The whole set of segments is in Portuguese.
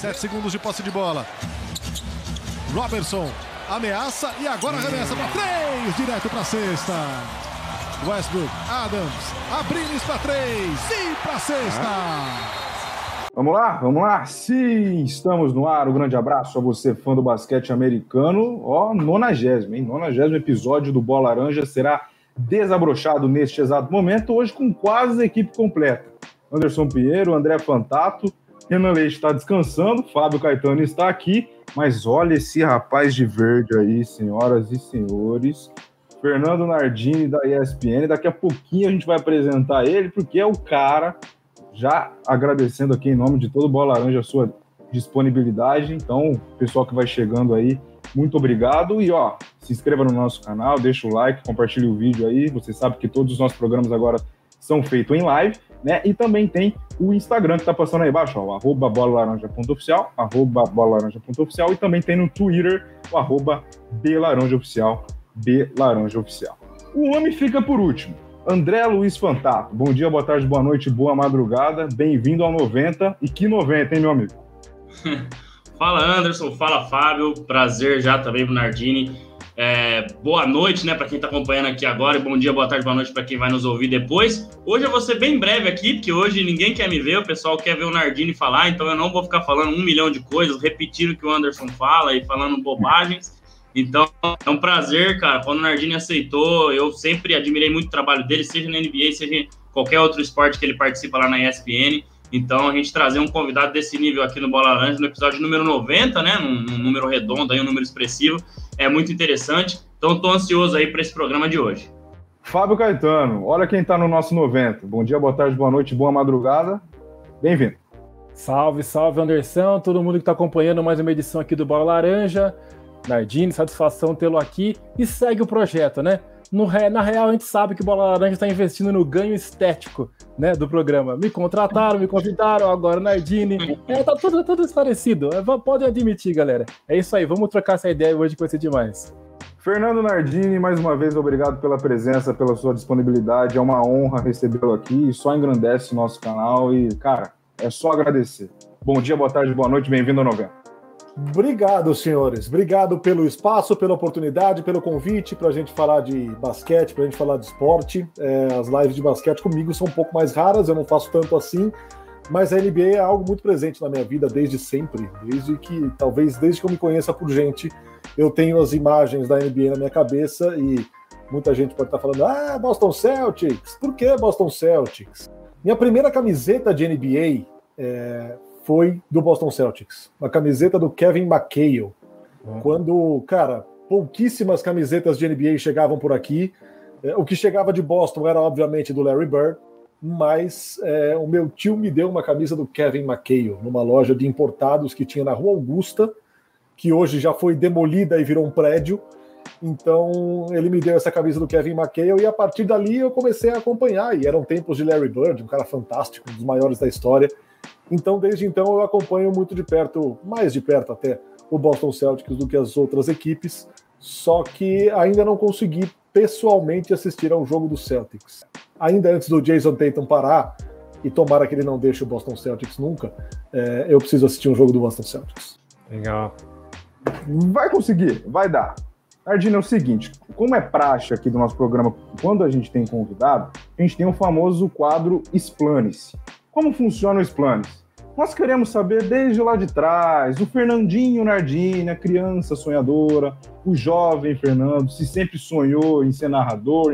Sete segundos de posse de bola. Robertson ameaça e agora arremessa para três, direto para sexta. Westbrook, Adams, Abriles para três e para sexta. Vamos lá, vamos lá. Sim, estamos no ar. Um grande abraço a você, fã do basquete americano. Ó, nonagésimo, hein? Nonagésimo episódio do Bola Laranja será desabrochado neste exato momento, hoje com quase a equipe completa. Anderson Pinheiro, André Fantato, Renan Leite está descansando, Fábio Caetano está aqui, mas olha esse rapaz de verde aí, senhoras e senhores. Fernando Nardini da ESPN. Daqui a pouquinho a gente vai apresentar ele, porque é o cara já agradecendo aqui em nome de todo o Bola Laranja a sua disponibilidade. Então, pessoal que vai chegando aí, muito obrigado. E ó, se inscreva no nosso canal, deixa o like, compartilhe o vídeo aí. Você sabe que todos os nossos programas agora são feitos em live, né? E também tem o Instagram que tá passando aí embaixo, ó, arroba bolalaranja.oficial, arroba bolalaranja.oficial, e também tem no Twitter o arroba belaranjaoficial, belaranjaoficial. O homem fica por último. André Luiz Fantato, bom dia, boa tarde, boa noite, boa madrugada, bem-vindo ao 90. E que 90, hein, meu amigo? fala Anderson, fala Fábio, prazer já também pro Nardini. É, boa noite, né, para quem está acompanhando aqui agora, bom dia, boa tarde, boa noite para quem vai nos ouvir depois. Hoje eu vou ser bem breve aqui, porque hoje ninguém quer me ver, o pessoal quer ver o Nardini falar, então eu não vou ficar falando um milhão de coisas, repetindo o que o Anderson fala e falando bobagens. Então, é um prazer, cara. Quando o Nardini aceitou, eu sempre admirei muito o trabalho dele, seja na NBA, seja em qualquer outro esporte que ele participa lá na ESPN. Então, a gente trazer um convidado desse nível aqui no Bola Laranja, no episódio número 90, né? Num, num número redondo, aí, um número expressivo, é muito interessante. Então, estou ansioso aí para esse programa de hoje. Fábio Caetano, olha quem está no nosso 90. Bom dia, boa tarde, boa noite, boa madrugada. Bem-vindo. Salve, salve, Anderson, todo mundo que está acompanhando mais uma edição aqui do Bola Laranja. Nardini, satisfação tê-lo aqui e segue o projeto, né? No, na real, a gente sabe que o Bola Laranja está investindo no ganho estético né, do programa. Me contrataram, me convidaram, agora Nardini. É, tá tudo, tudo esclarecido. É, podem admitir, galera. É isso aí, vamos trocar essa ideia hoje que vai demais. Fernando Nardini, mais uma vez, obrigado pela presença, pela sua disponibilidade. É uma honra recebê-lo aqui. Só engrandece o nosso canal e, cara, é só agradecer. Bom dia, boa tarde, boa noite, bem-vindo ao novembro. Obrigado, senhores. Obrigado pelo espaço, pela oportunidade, pelo convite para a gente falar de basquete, para a gente falar de esporte. É, as lives de basquete comigo são um pouco mais raras, eu não faço tanto assim, mas a NBA é algo muito presente na minha vida desde sempre, desde que, talvez desde que eu me conheça por gente, eu tenho as imagens da NBA na minha cabeça e muita gente pode estar falando: ah, Boston Celtics, por que Boston Celtics? Minha primeira camiseta de NBA é, foi do Boston Celtics. Uma camiseta do Kevin McHale. Uhum. Quando, cara, pouquíssimas camisetas de NBA chegavam por aqui. É, o que chegava de Boston era, obviamente, do Larry Bird, mas é, o meu tio me deu uma camisa do Kevin McHale, numa loja de importados que tinha na Rua Augusta, que hoje já foi demolida e virou um prédio. Então ele me deu essa camisa do Kevin McHale e a partir dali eu comecei a acompanhar. E eram tempos de Larry Bird, um cara fantástico, um dos maiores da história. Então, desde então, eu acompanho muito de perto, mais de perto até, o Boston Celtics do que as outras equipes, só que ainda não consegui pessoalmente assistir ao jogo do Celtics. Ainda antes do Jason Tatum parar, e tomara que ele não deixe o Boston Celtics nunca, é, eu preciso assistir um jogo do Boston Celtics. Legal. Vai conseguir, vai dar. Ardina, é o seguinte, como é praxe aqui do nosso programa, quando a gente tem convidado, a gente tem o famoso quadro Explane-se. Como funcionam os planos? Nós queremos saber desde lá de trás, o Fernandinho Nardini, a criança sonhadora, o jovem Fernando, se sempre sonhou em ser narrador,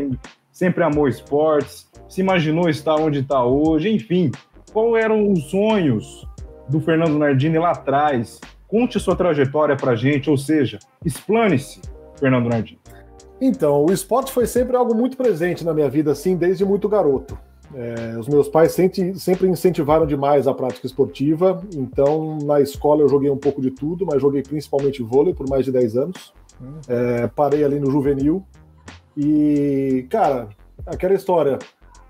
sempre amou esportes, se imaginou estar onde está hoje, enfim, quais eram os sonhos do Fernando Nardini lá atrás? Conte a sua trajetória para gente, ou seja, explane-se, Fernando Nardini. Então, o esporte foi sempre algo muito presente na minha vida, assim, desde muito garoto. É, os meus pais sempre, sempre incentivaram demais a prática esportiva, então na escola eu joguei um pouco de tudo, mas joguei principalmente vôlei por mais de 10 anos. É, parei ali no juvenil e, cara, aquela história,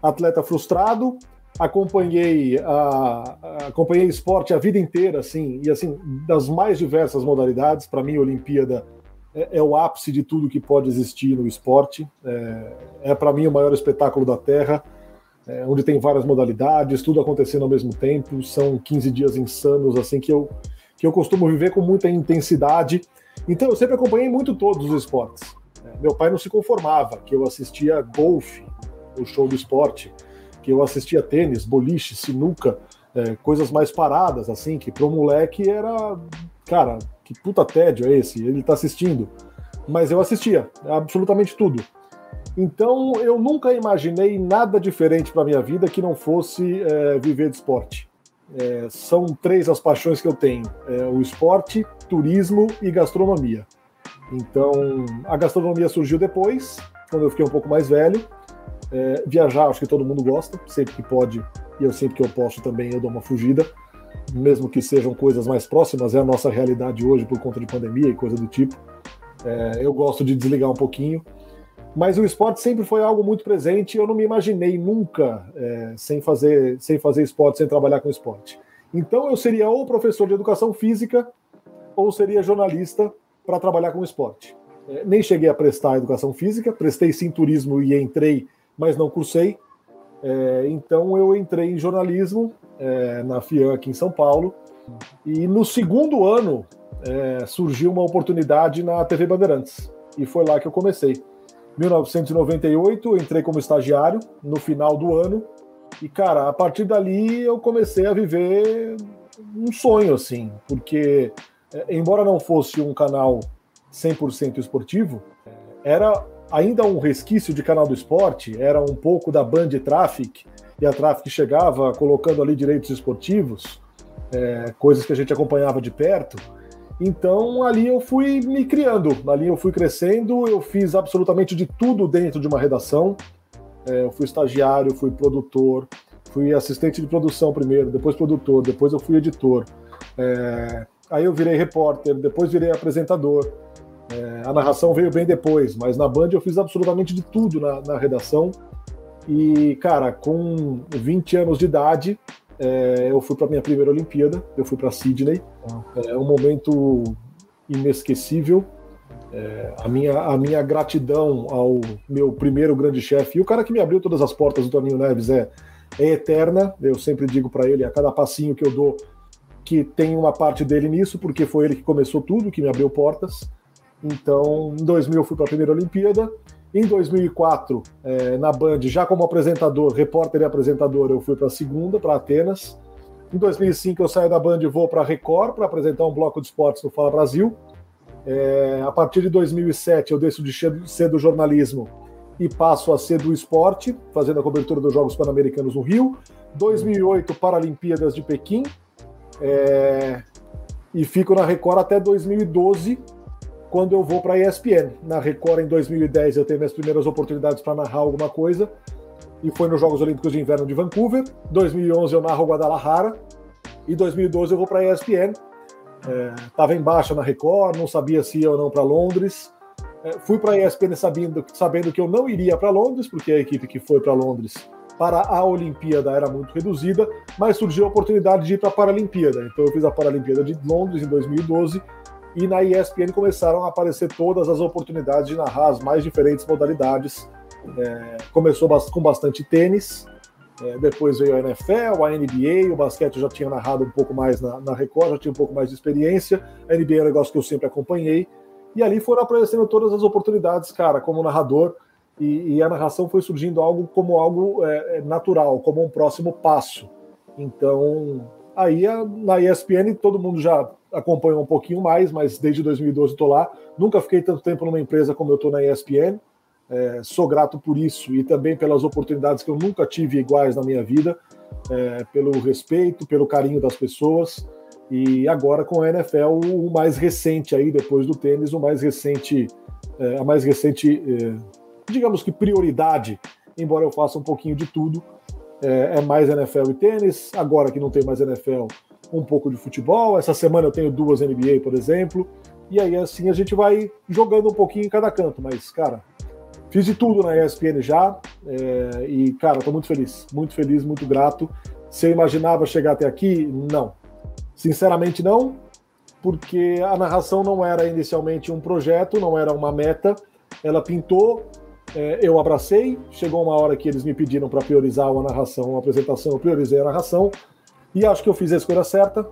atleta frustrado, acompanhei a, acompanhei esporte a vida inteira, assim, e assim, das mais diversas modalidades. Para mim, a Olimpíada é, é, o ápice de tudo que pode existir no esporte. É, é para mim o maior espetáculo da Terra é, onde tem várias modalidades, tudo acontecendo ao mesmo tempo. São 15 dias insanos, assim, que eu, que eu costumo viver com muita intensidade. Então eu sempre acompanhei muito todos os esportes. É, meu pai não se conformava que eu assistia golfe, o show do esporte, que eu assistia tênis, boliche, sinuca, é, coisas mais paradas, assim, que para um moleque era, cara, que puta tédio é esse? Ele tá assistindo. Mas eu assistia, absolutamente tudo. Então eu nunca imaginei nada diferente para minha vida que não fosse é, viver de esporte. É, são três as paixões que eu tenho: é, o esporte, turismo e gastronomia. Então a gastronomia surgiu depois, quando eu fiquei um pouco mais velho. É, viajar, acho que todo mundo gosta, sempre que pode e eu sempre que eu posso também eu dou uma fugida, mesmo que sejam coisas mais próximas, é a nossa realidade hoje por conta de pandemia e coisa do tipo. É, eu gosto de desligar um pouquinho mas o esporte sempre foi algo muito presente. Eu não me imaginei nunca é, sem fazer sem fazer esporte, sem trabalhar com esporte. Então eu seria ou professor de educação física ou seria jornalista para trabalhar com esporte. É, nem cheguei a prestar educação física, prestei sim turismo e entrei, mas não cursei. É, então eu entrei em jornalismo é, na FIAN aqui em São Paulo. E no segundo ano é, surgiu uma oportunidade na TV Bandeirantes. E foi lá que eu comecei. 1998, entrei como estagiário no final do ano. E, cara, a partir dali eu comecei a viver um sonho, assim, porque, é, embora não fosse um canal 100% esportivo, era ainda um resquício de canal do esporte, era um pouco da Band Traffic, e a Traffic chegava colocando ali direitos esportivos, é, coisas que a gente acompanhava de perto. Então ali eu fui me criando, ali eu fui crescendo, eu fiz absolutamente de tudo dentro de uma redação. É, eu fui estagiário, fui produtor, fui assistente de produção primeiro, depois produtor, depois eu fui editor. É, aí eu virei repórter, depois virei apresentador. É, a narração veio bem depois, mas na Band eu fiz absolutamente de tudo na, na redação. E, cara, com 20 anos de idade, é, eu fui para minha primeira Olimpíada, eu fui para Sydney. É um momento inesquecível. É, a, minha, a minha gratidão ao meu primeiro grande chefe e o cara que me abriu todas as portas do Toninho Neves é, é eterna. Eu sempre digo para ele, a cada passinho que eu dou, que tem uma parte dele nisso, porque foi ele que começou tudo, que me abriu portas. Então, em 2000 eu fui para a primeira Olimpíada. Em 2004, é, na Band, já como apresentador, repórter e apresentador, eu fui para a segunda, para Atenas. Em 2005, eu saio da Band e vou para a Record para apresentar um bloco de esportes no Fala Brasil. É, a partir de 2007, eu deixo de ser do jornalismo e passo a ser do esporte, fazendo a cobertura dos Jogos Pan-Americanos no Rio. 2008, Paralimpíadas de Pequim. É, e fico na Record até 2012, quando eu vou para a ESPN. Na Record, em 2010, eu tenho minhas primeiras oportunidades para narrar alguma coisa, e foi nos Jogos Olímpicos de Inverno de Vancouver. 2011 eu narro Guadalajara, e 2012 eu vou para a ESPN. Estava é, na Record, não sabia se ia ou não para Londres. É, fui para a ESPN sabendo, sabendo que eu não iria para Londres, porque a equipe que foi para Londres para a Olimpíada era muito reduzida, mas surgiu a oportunidade de ir para a Paralimpíada. Então eu fiz a Paralimpíada de Londres em 2012 e na ESPN começaram a aparecer todas as oportunidades de narrar as mais diferentes modalidades. É, começou com bastante tênis, é, depois veio a NFL, a NBA, o basquete eu já tinha narrado um pouco mais na, na, Record, já tinha um pouco mais de experiência. A NBA é um negócio que eu sempre acompanhei. E ali foram aparecendo todas as oportunidades, cara, como narrador. E, e a narração foi surgindo algo como algo é, é natural, como um próximo passo. Então, aí na ESPN todo mundo já acompanho um pouquinho mais, mas desde 2012 estou lá. Nunca fiquei tanto tempo numa empresa como eu estou na ESPN. É, sou grato por isso e também pelas oportunidades que eu nunca tive iguais na minha vida, é, pelo respeito, pelo carinho das pessoas. E agora com a NFL, o mais recente aí, depois do tênis, o mais recente, é, a mais recente, é, digamos que prioridade, embora eu faça um pouquinho de tudo, é, é mais NFL e tênis. Agora que não tem mais NFL, um pouco de futebol. Essa semana eu tenho duas NBA, por exemplo. E aí, assim, a gente vai jogando um pouquinho em cada canto. Mas, cara, fiz de tudo na ESPN já. É, e, cara, tô muito feliz. Muito feliz, muito grato. Eu imaginava chegar até aqui, não. Sinceramente, não. Porque a narração não era inicialmente um projeto, não era uma meta. Ela pintou, é, eu abracei. Chegou uma hora que eles me pediram para priorizar uma narração, uma apresentação. Eu priorizei a narração e acho que eu fiz a escolha certa.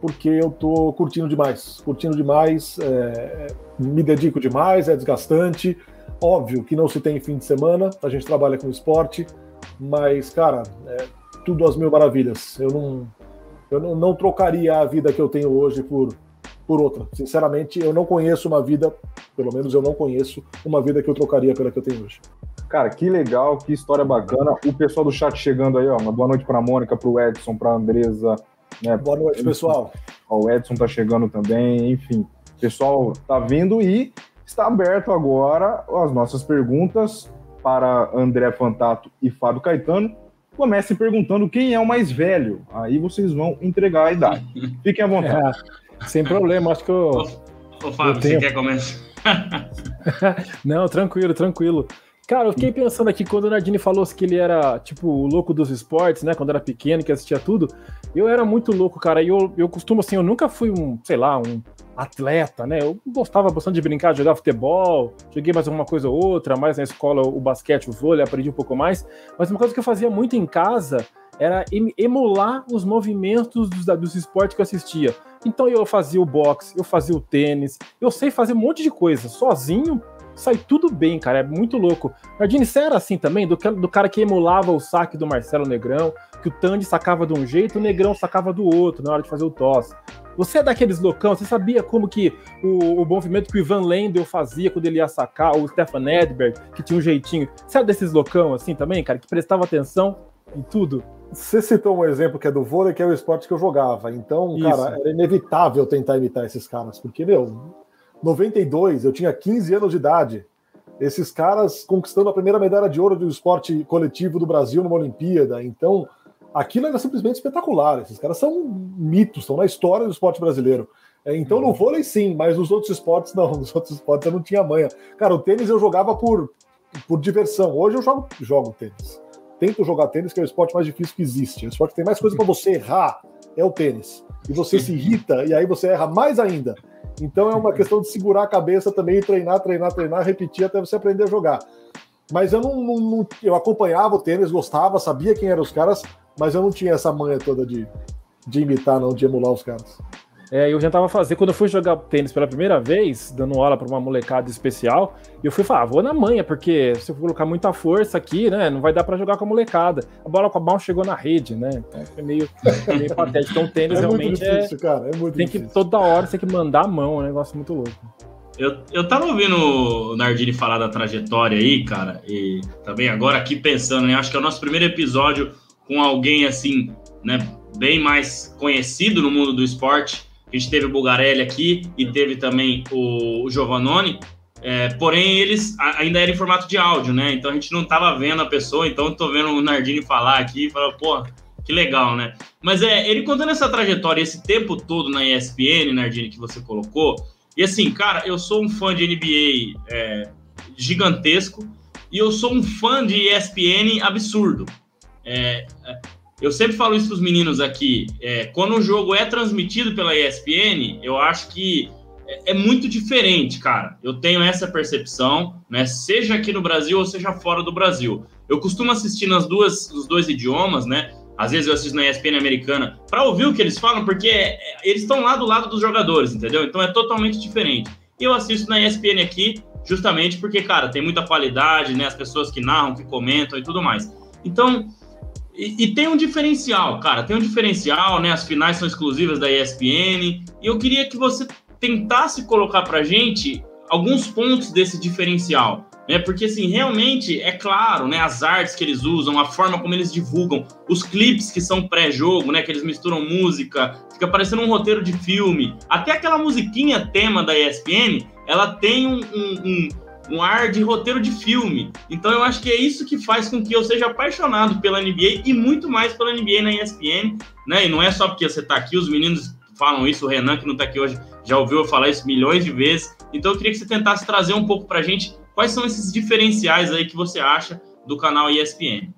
porque eu tô curtindo demais, curtindo demais, é, me dedico demais, é desgastante. Óbvio que não se tem fim de semana, a gente trabalha com esporte, mas, cara, é tudo às mil maravilhas. Eu não, eu não, não trocaria a vida que eu tenho hoje por, por outra. Sinceramente, eu não conheço uma vida, pelo menos eu não conheço uma vida que eu trocaria pela que eu tenho hoje. Cara, que legal, que história bacana. O pessoal do chat chegando aí, ó. Uma boa noite para a Mônica, para o Edson, para a Andresa. Né? Boa noite, pessoal. O Edson tá chegando também, enfim. O pessoal tá vindo e está aberto agora as nossas perguntas para André Fantato e Fábio Caetano. Comecem perguntando quem é o mais velho. Aí vocês vão entregar a idade. Fiquem à vontade. É, sem problema, acho que eu. Ô, ô Fábio, tenho... você quer começar? Não, tranquilo, tranquilo. Cara, eu fiquei pensando aqui, quando o Nardini falou que ele era, tipo, o louco dos esportes, né? Quando era pequeno, que assistia tudo. Eu era muito louco, cara. E eu, eu costumo, assim, eu nunca fui um, sei lá, um atleta, né? Eu gostava bastante de brincar, de jogar futebol, joguei mais alguma coisa ou outra, mais na escola o basquete, o vôlei, aprendi um pouco mais. Mas uma coisa que eu fazia muito em casa era emular os movimentos dos, dos esportes que eu assistia. Então eu fazia o boxe, eu fazia o tênis, eu sei fazer um monte de coisa sozinho sai tudo bem, cara. É muito louco. Nardini, você era assim também? Do, do cara que emulava o saque do Marcelo Negrão, que o Tandy sacava de um jeito, o Negrão sacava do outro na hora de fazer o tosse. Você é daqueles loucão, você sabia como que o, o movimento que o Ivan Lendl fazia quando ele ia sacar, o Stefan Edberg, que tinha um jeitinho. Você é desses loucão assim também, cara, que prestava atenção em tudo? Você citou um exemplo que é do vôlei, que é o esporte que eu jogava. Então, Isso. cara, era inevitável tentar imitar esses caras, porque, meu, 92, eu tinha 15 anos de idade. Esses caras conquistando a primeira medalha de ouro do esporte coletivo do Brasil numa Olimpíada. Então, aquilo era simplesmente espetacular. Esses caras são mitos, estão na história do esporte brasileiro. É, então, no vôlei, sim, mas nos outros esportes, não. Nos outros esportes eu não tinha manha. Cara, o tênis eu jogava por, por diversão. Hoje eu jogo, jogo tênis. Tento jogar tênis, que é o esporte mais difícil que existe. É o esporte que tem mais coisa para você errar é o tênis. E você se irrita, e aí você erra mais ainda. Então é uma questão de segurar a cabeça também, treinar, treinar, treinar, repetir até você aprender a jogar. Mas eu não, não, não, eu acompanhava o tênis, gostava, sabia quem eram os caras, mas eu não tinha essa manha toda de, de imitar, não, de emular os caras. É, eu tentava fazer, quando eu fui jogar tênis pela primeira vez, dando aula para uma molecada especial, eu fui falar, ah, vou na manha, porque se eu colocar muita força aqui, né, não vai dar para jogar com a molecada. A bola com a mão chegou na rede, né, então foi meio, foi meio patético. Então o tênis é realmente é difícil, é, cara, é muito tem difícil. que toda hora você tem que mandar a mão, é um negócio muito louco. Eu, eu tava ouvindo o Nardini falar da trajetória aí, cara, e também agora aqui pensando, né, acho que é o nosso primeiro episódio com alguém assim, né, bem mais conhecido no mundo do esporte, a gente teve o Bugarelli aqui e teve também o, o Giovannone, é, porém eles ainda eram em formato de áudio, né? Então a gente não tava vendo a pessoa, então tô vendo o Nardini falar aqui e falar, pô, que legal, né? Mas é, ele contando essa trajetória, esse tempo todo na ESPN, Nardini, que você colocou, e assim, cara, eu sou um fã de NBA é, gigantesco e eu sou um fã de ESPN absurdo. É eu sempre falo isso para os meninos aqui. É, quando o jogo é transmitido pela ESPN, eu acho que é, é, muito diferente, cara. Eu tenho essa percepção, né? Seja aqui no Brasil ou seja fora do Brasil. Eu costumo assistir nas duas, nos dois idiomas, né? Às vezes eu assisto na ESPN americana para ouvir o que eles falam, porque é, eles estão lá do lado dos jogadores, entendeu? Então é totalmente diferente. E eu assisto na ESPN aqui, justamente porque, cara, tem muita qualidade, né? As pessoas que narram, que comentam e tudo mais. Então, e, tem um diferencial, cara, tem um diferencial, né? As finais são exclusivas da ESPN. E eu queria que você tentasse colocar pra gente alguns pontos desse diferencial. Né? Porque, assim, realmente é claro, né? As artes que eles usam, a forma como eles divulgam, os clipes que são pré-jogo, né? Que eles misturam música, fica parecendo um roteiro de filme. Até aquela musiquinha tema da ESPN, ela tem um, um, um um ar de roteiro de filme. Então eu acho que é isso que faz com que eu seja apaixonado pela NBA e muito mais pela NBA na ESPN, né? E não é só porque você está aqui, os meninos falam isso, o Renan que não está aqui hoje já ouviu eu falar isso milhões de vezes. Então eu queria que você tentasse trazer um pouco para a gente quais são esses diferenciais aí que você acha do canal ESPN.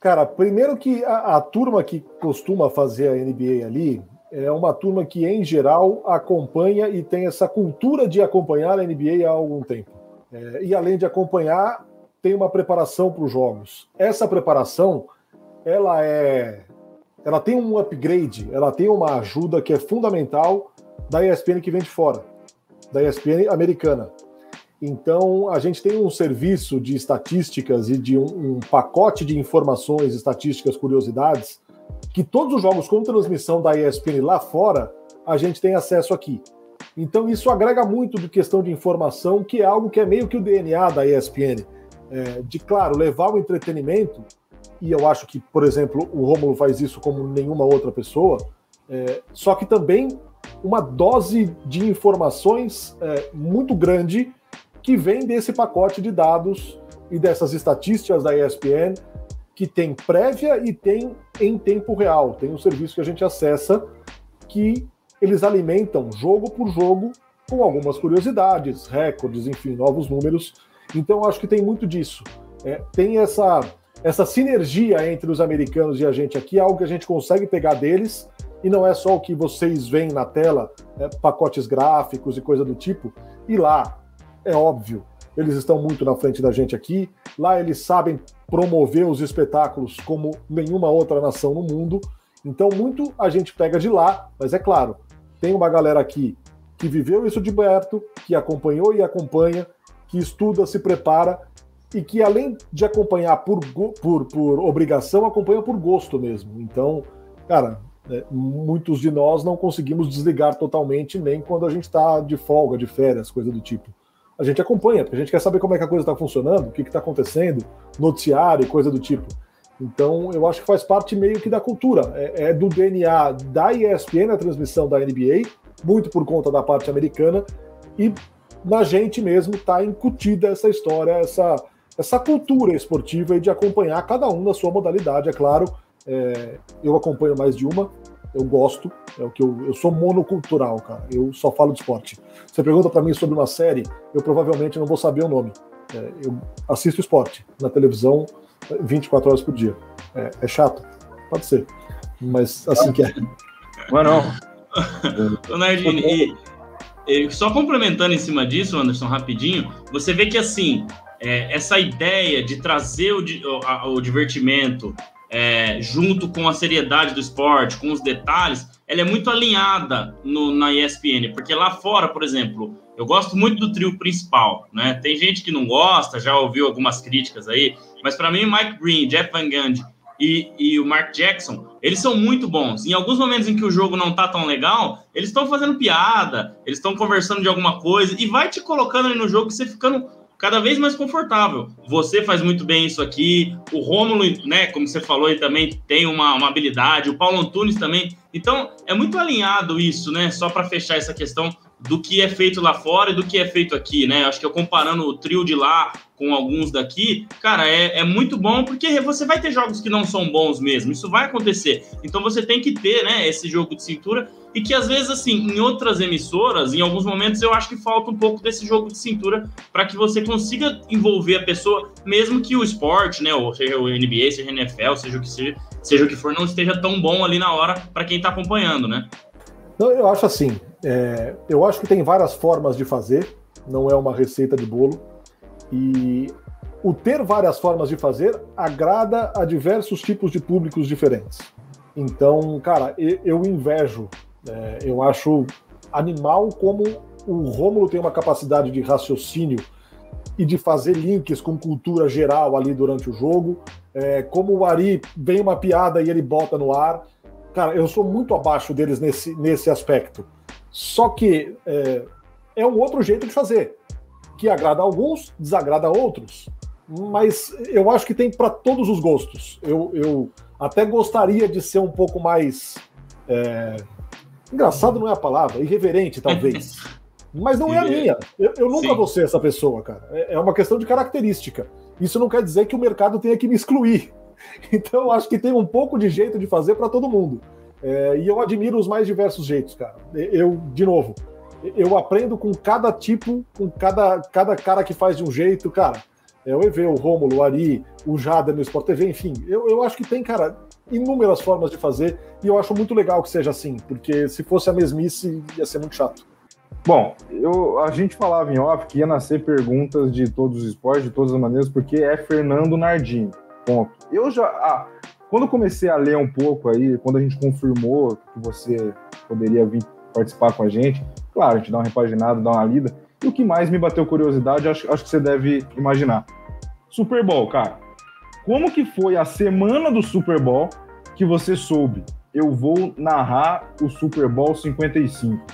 Cara, primeiro que a, a turma que costuma fazer a NBA ali é uma turma que, em geral, acompanha e tem essa cultura de acompanhar a NBA há algum tempo. É, e além de acompanhar, tem uma preparação para os jogos. Essa preparação, ela é ela tem um upgrade, ela tem uma ajuda que é fundamental da ESPN que vem de fora, da ESPN americana. Então, a gente tem um serviço de estatísticas e de um, um pacote de informações, estatísticas, curiosidades, que todos os jogos com transmissão da ESPN lá fora, a gente tem acesso aqui. Então, isso agrega muito de questão de informação, que é algo que é meio que o DNA da ESPN. É, de, claro, levar o entretenimento, e eu acho que, por exemplo, o Romulo faz isso como nenhuma outra pessoa, é, só que também uma dose de informações é, muito grande que vem desse pacote de dados e dessas estatísticas da ESPN, que tem prévia e tem em tempo real. Tem um serviço que a gente acessa que eles alimentam jogo por jogo com algumas curiosidades, recordes, enfim, novos números. Então, acho que tem muito disso. É, tem essa, essa sinergia entre os americanos e a gente aqui, algo que a gente consegue pegar deles, e não é só o que vocês veem na tela, é, pacotes gráficos e coisa do tipo, e lá é óbvio, eles estão muito na frente da gente aqui. Lá eles sabem promover os espetáculos como nenhuma outra nação no mundo. Então, muito a gente pega de lá, mas é claro, tem uma galera aqui que viveu isso de perto, que acompanhou e acompanha, que estuda, se prepara e que, além de acompanhar por, por, por obrigação, acompanha por gosto mesmo. Então, cara, é, muitos de nós não conseguimos desligar totalmente, nem quando a gente está de folga, de férias, coisa do tipo a gente acompanha, porque a gente quer saber como é que a coisa está funcionando, o que está acontecendo, noticiário, coisa do tipo. Então, eu acho que faz parte meio que da cultura, é, é do DNA da ESPN, a transmissão da NBA, muito por conta da parte americana, e na gente mesmo está incutida essa história, essa, essa cultura esportiva e de acompanhar cada um na sua modalidade, é claro. É, eu acompanho mais de uma, eu gosto, é o que eu, eu sou monocultural, cara. Eu só falo de esporte. Você pergunta para mim sobre uma série, eu provavelmente não vou saber o nome. É, eu assisto esporte na televisão 24 horas por dia. É, é chato? Pode ser. Mas assim que é. Mas não. Nardini, e, e, só complementando em cima disso, Anderson, rapidinho, você vê que assim, é, essa ideia de trazer o, o, o divertimento é, junto com a seriedade do esporte, com os detalhes, ela é muito alinhada no, na ESPN, porque lá fora, por exemplo, eu gosto muito do trio principal, né? Tem gente que não gosta, já ouviu algumas críticas aí, mas para mim, Mike Green, Jeff Van Gundy e, e, o Mark Jackson, eles são muito bons. Em alguns momentos em que o jogo não tá tão legal, eles estão fazendo piada, eles estão conversando de alguma coisa e vai te colocando ali no jogo que você ficando cada vez mais confortável. Você faz muito bem isso aqui, o Rômulo, né, como você falou, ele também tem uma, uma habilidade, o Paulo Antunes também. Então, é muito alinhado isso, né, só para fechar essa questão do que é feito lá fora e do que é feito aqui, né? Acho que eu comparando o trio de lá com alguns daqui, cara, é, é muito bom porque você vai ter jogos que não são bons mesmo, isso vai acontecer. Então você tem que ter, né, esse jogo de cintura e que às vezes, assim, em outras emissoras, em alguns momentos eu acho que falta um pouco desse jogo de cintura para que você consiga envolver a pessoa, mesmo que o esporte, né, ou seja o NBA, seja o NFL, seja o que seja, seja o que for, não esteja tão bom ali na hora para quem está acompanhando, né? Não, eu acho assim, é, eu acho que tem várias formas de fazer, não é uma receita de bolo. E o ter várias formas de fazer agrada a diversos tipos de públicos diferentes. Então, cara, eu invejo, é, eu acho animal como o Rômulo tem uma capacidade de raciocínio e de fazer links com cultura geral ali durante o jogo. É, como o Ari vem uma piada e ele bota no ar. Cara, eu sou muito abaixo deles nesse, nesse aspecto. Só que é, é um outro jeito de fazer, que agrada a alguns, desagrada a outros. Mas eu acho que tem para todos os gostos. Eu, eu, até gostaria de ser um pouco mais. É... Engraçado não é a palavra, irreverente, talvez. Mas não é a minha. Eu, eu nunca Sim. vou ser essa pessoa, cara. É, é uma questão de característica. Isso não quer dizer que o mercado tenha que me excluir. Então, eu acho que tem um pouco de jeito de fazer para todo mundo. É, e eu admiro os mais diversos jeitos, cara. Eu, de novo, eu aprendo com cada tipo, com cada, cada cara que faz de um jeito, cara. É o EV, o Rômulo, o Ari, o Jader no Sport TV, enfim. Eu, eu acho que tem, cara, inúmeras formas de fazer e eu acho muito legal que seja assim, porque se fosse a mesmice ia ser muito chato. Bom, eu, a gente falava em off que ia nascer perguntas de todos os esportes, de todas as maneiras, porque é Fernando Nardini. Ponto. Eu já. Ah, quando eu comecei a ler um pouco aí, quando a gente confirmou que você poderia vir participar com a gente, claro, a gente dá uma repaginada, dá uma lida. E o que mais me bateu curiosidade, acho, acho que você deve imaginar. Super Bowl, cara. Como que foi a semana do Super Bowl que você soube? Eu vou narrar o Super Bowl 55.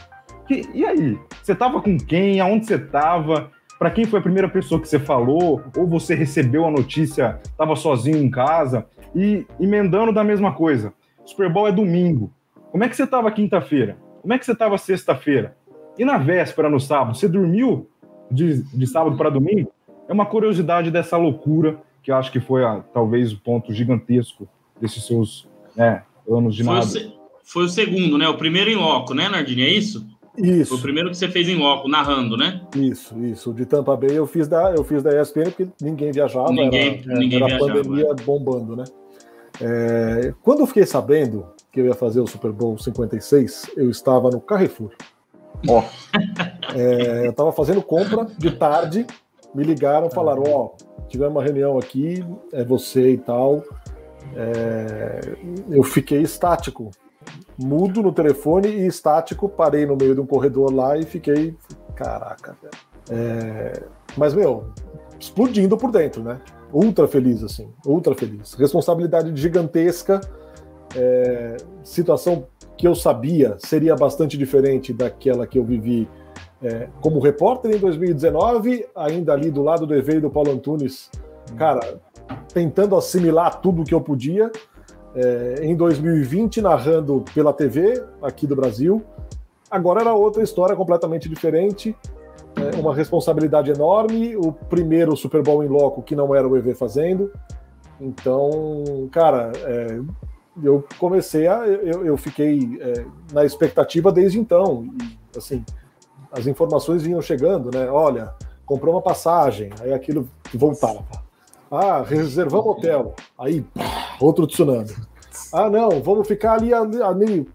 Que, e aí? Você tava com quem? Aonde você tava? Para quem foi a primeira pessoa que você falou? Ou você recebeu a notícia, tava sozinho em casa? E emendando da mesma coisa. Super Bowl é domingo. Como é que você tava quinta-feira? Como é que você tava sexta-feira? E na véspera, no sábado, você dormiu de, de sábado para domingo? É uma curiosidade dessa loucura que eu acho que foi a, talvez o ponto gigantesco desses seus né, anos de nada. Foi, foi o segundo, né? O primeiro em loco, né, Nardini? É isso? Isso. Foi o primeiro que você fez em loco, narrando, né? Isso, isso. De Tampa Bay eu fiz da, eu fiz da ESPN porque ninguém viajava, ninguém, era, ninguém era viajava, pandemia é. bombando, né? É, quando eu fiquei sabendo que eu ia fazer o Super Bowl 56, eu estava no Carrefour. Ó, é, eu estava fazendo compra de tarde, me ligaram, falaram, ó, tivemos uma reunião aqui, é você e tal. É, eu fiquei estático, mudo no telefone e estático, parei no meio de um corredor lá e fiquei, caraca, é, mas meu, explodindo por dentro, né? Ultra feliz, assim, ultra feliz. Responsabilidade gigantesca, é, situação que eu sabia seria bastante diferente daquela que eu vivi é, como repórter em 2019, ainda ali do lado do EV e do Paulo Antunes, cara, tentando assimilar tudo que eu podia. É, em 2020, narrando pela TV aqui do Brasil. Agora era outra história completamente diferente, é, uma responsabilidade enorme. O primeiro Super Bowl em loco que não era o EV fazendo. Então, cara, é, eu comecei a. Eu, eu fiquei é, na expectativa desde então. E, assim, as informações vinham chegando, né? Olha, comprou uma passagem, aí aquilo voltava. Ah, reservamos hotel, aí pá, outro tsunami. Ah, não, vamos ficar ali, ali, ali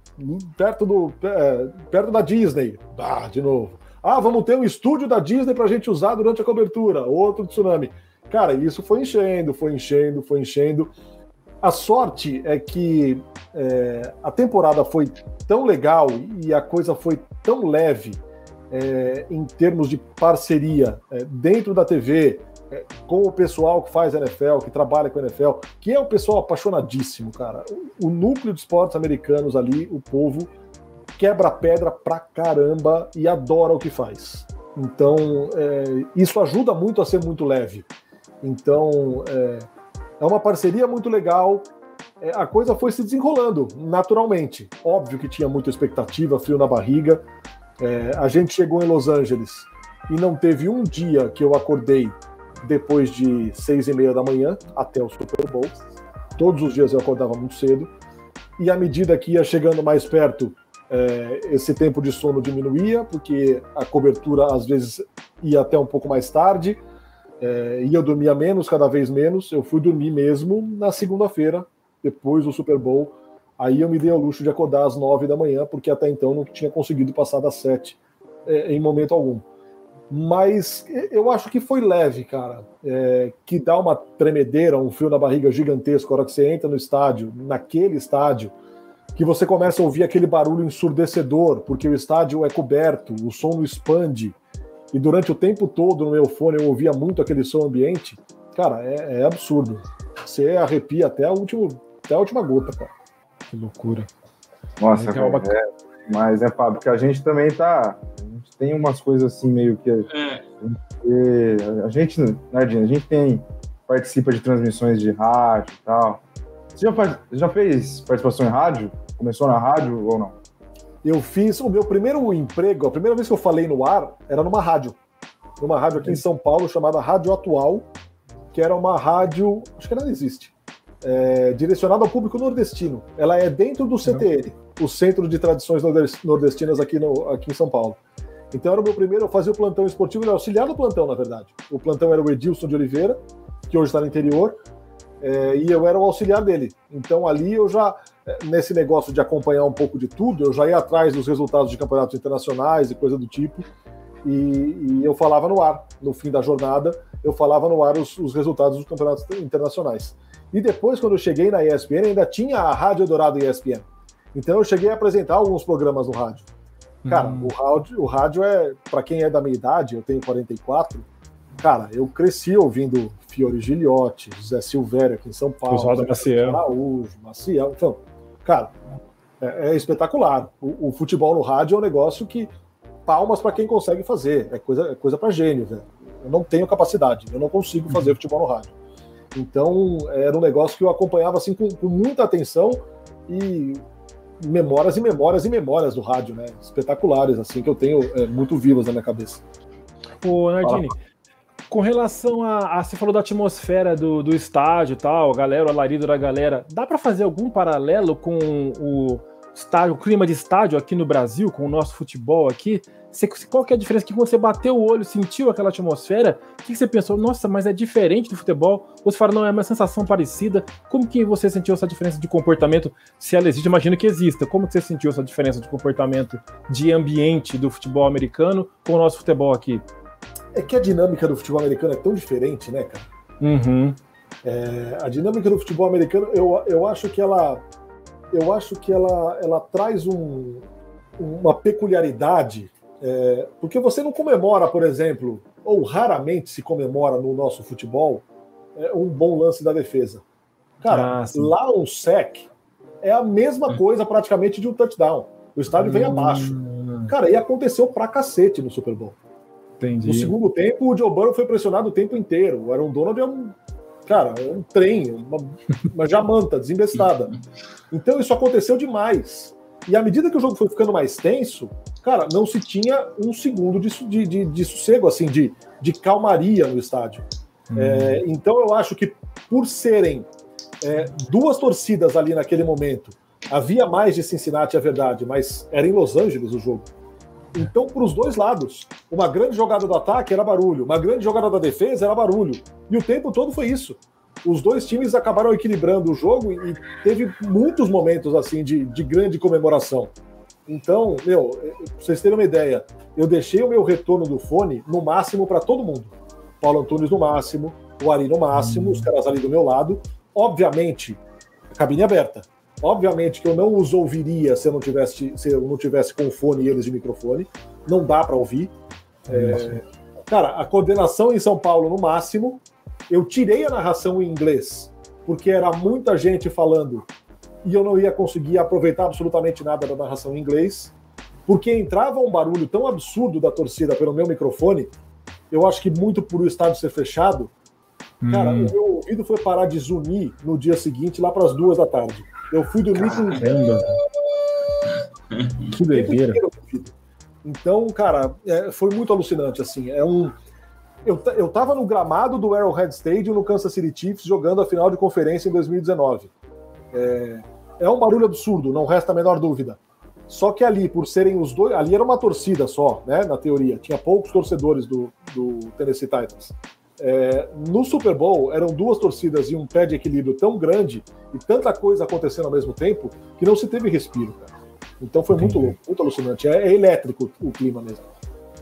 perto, do, é, perto da Disney. Ah, de novo. Ah, vamos ter um estúdio da Disney para a gente usar durante a cobertura. Outro tsunami. Cara, isso foi enchendo, foi enchendo, foi enchendo. A sorte é que é, a temporada foi tão legal e a coisa foi tão leve é, em termos de parceria é, dentro da TV, é, com o pessoal que faz NFL, que trabalha com NFL, que é um pessoal apaixonadíssimo, cara. O, o núcleo de esportes americanos ali, o povo quebra pedra pra caramba e adora o que faz. Então, é, isso ajuda muito a ser muito leve. Então, é, é uma parceria muito legal. É, a coisa foi se desenrolando naturalmente. Óbvio que tinha muita expectativa, frio na barriga, é, a gente chegou em Los Angeles e não teve um dia que eu acordei depois de seis e meia da manhã até o Super Bowl. Todos os dias eu acordava muito cedo. E à medida que ia chegando mais perto, é, esse tempo de sono diminuía, porque a cobertura às vezes ia até um pouco mais tarde. É, e eu dormia menos, cada vez menos. Eu fui dormir mesmo na segunda-feira, depois do Super Bowl, Aí eu me dei ao luxo de acordar às nove da manhã, porque até então não tinha conseguido passar das sete é, em momento algum. Mas eu acho que foi leve, cara. É, que dá uma tremedeira, um frio na barriga gigantesco. A hora que você entra no estádio, naquele estádio, que você começa a ouvir aquele barulho ensurdecedor, porque o estádio é coberto, o som não expande. E durante o tempo todo no meu fone eu ouvia muito aquele som ambiente. Cara, é, é absurdo. Você arrepia até a, última, até a última gota, cara. Que loucura. Nossa, é, uma... é, mas é, Fábio, que a gente também tá. A gente tem umas coisas assim meio que. É. A gente, Nardinha, a gente tem. Participa de transmissões de rádio e tal. Você já, faz, já fez participação em rádio? Começou na rádio ou não? Eu fiz o meu primeiro emprego, a primeira vez que eu falei no ar era numa rádio. Numa rádio aqui em São Paulo chamada Rádio Atual, que era uma rádio. Acho que ela não existe é, direcionada ao público nordestino. Ela é dentro do CTN, o Centro de Tradições Nordestinas aqui, no, aqui em São Paulo. Então era o meu primeiro, eu fazia o plantão esportivo, ele era auxiliar do plantão, na verdade. O plantão era o Edilson de Oliveira, que hoje está no interior, é, e eu era o auxiliar dele. Então ali eu já, nesse negócio de acompanhar um pouco de tudo, eu já ia atrás dos resultados de campeonatos internacionais e coisa do tipo, e, e eu falava no ar, no fim da jornada, eu falava no ar os, os resultados dos campeonatos internacionais. E depois, quando eu cheguei na ESPN, ainda tinha a Rádio Dourado ESPN. Então eu cheguei a apresentar alguns programas no rádio. Cara, hum. o, rádio, o rádio é, para quem é da minha idade, eu tenho 44, cara, eu cresci ouvindo Fiore Giliotti, José Silvério aqui em São Paulo, Oswaldo Maciel. Araújo, Maciel. Então, cara, é, é espetacular. O, o, futebol no rádio é um negócio que palmas para quem consegue fazer. É coisa, é coisa para gênio, velho. Eu não tenho capacidade, eu não consigo fazer uhum. futebol no rádio. Então, era um negócio que eu acompanhava assim com, com muita atenção e memórias e memórias e memórias do rádio, né? Espetaculares, assim, que eu tenho é, muito vivas na minha cabeça. Ô, Nardini, com relação a, a, Você falou da atmosfera do, do estádio e tal, a galera, o alarido da galera. Dá para fazer algum paralelo com o estádio, o clima de estádio aqui no Brasil, com o nosso futebol aqui? Você, qual que é a diferença? Que quando você bateu o olho, sentiu aquela atmosfera, o que você pensou? Nossa, mas é diferente do futebol? Ou você fala, não, é uma sensação parecida? Como que você sentiu essa diferença de comportamento? Se ela existe, imagino que exista. Como que você sentiu essa diferença de comportamento, de ambiente do futebol americano com o nosso futebol aqui? É que a dinâmica do futebol americano é tão diferente, né, cara? Uhum. É, a dinâmica do futebol americano, eu, eu acho que ela, eu acho que ela, ela traz um, uma peculiaridade é, porque você não comemora, por exemplo, ou raramente se comemora no nosso futebol, é, um bom lance da defesa. Cara, ah, lá um sec é a mesma hum. coisa praticamente de um touchdown. O estádio vem hum. abaixo. Cara, e aconteceu pra cacete no Super Bowl. Entendi. No segundo tempo, o Joe Burrow foi pressionado o tempo inteiro. O Aaron Donald é um, cara, é um trem, uma, uma jamanta desembestada. Então isso aconteceu demais. E à medida que o jogo foi ficando mais tenso, cara, não se tinha um segundo de, de, de, de sossego, assim, de, de calmaria no estádio. Uhum. É, então eu acho que por serem é, duas torcidas ali naquele momento, havia mais de Cincinnati, é verdade, mas era em Los Angeles o jogo. Então, para os dois lados, uma grande jogada do ataque era barulho, uma grande jogada da defesa era barulho. E o tempo todo foi isso os dois times acabaram equilibrando o jogo e teve muitos momentos assim de, de grande comemoração. Então, meu, pra vocês terem uma ideia, eu deixei o meu retorno do fone no máximo para todo mundo. Paulo Antunes no máximo, o Ari no máximo, os caras ali do meu lado. Obviamente, cabine aberta. Obviamente que eu não os ouviria se eu não tivesse, se eu não tivesse com o fone e eles de microfone. Não dá para ouvir. É, cara, a coordenação em São Paulo no máximo, eu tirei a narração em inglês, porque era muita gente falando e eu não ia conseguir aproveitar absolutamente nada da narração em inglês, porque entrava um barulho tão absurdo da torcida pelo meu microfone, eu acho que muito por o estádio ser fechado, hum. cara, o meu ouvido foi parar de zunir no dia seguinte, lá para as duas da tarde. Eu fui dormir Caramba. com. Que doideira. Então, cara, é, foi muito alucinante, assim. É um, eu, eu tava no gramado do Arrowhead Stadium no Kansas City Chiefs jogando a final de conferência em 2019. É, é um barulho absurdo, não resta a menor dúvida. Só que ali, por serem os dois, ali era uma torcida só, né? Na teoria, tinha poucos torcedores do, do Tennessee Titans. É, no Super Bowl eram duas torcidas e um pé de equilíbrio tão grande e tanta coisa acontecendo ao mesmo tempo que não se teve respiro, cara. Então foi muito louco, muito alucinante. É, é elétrico o clima mesmo.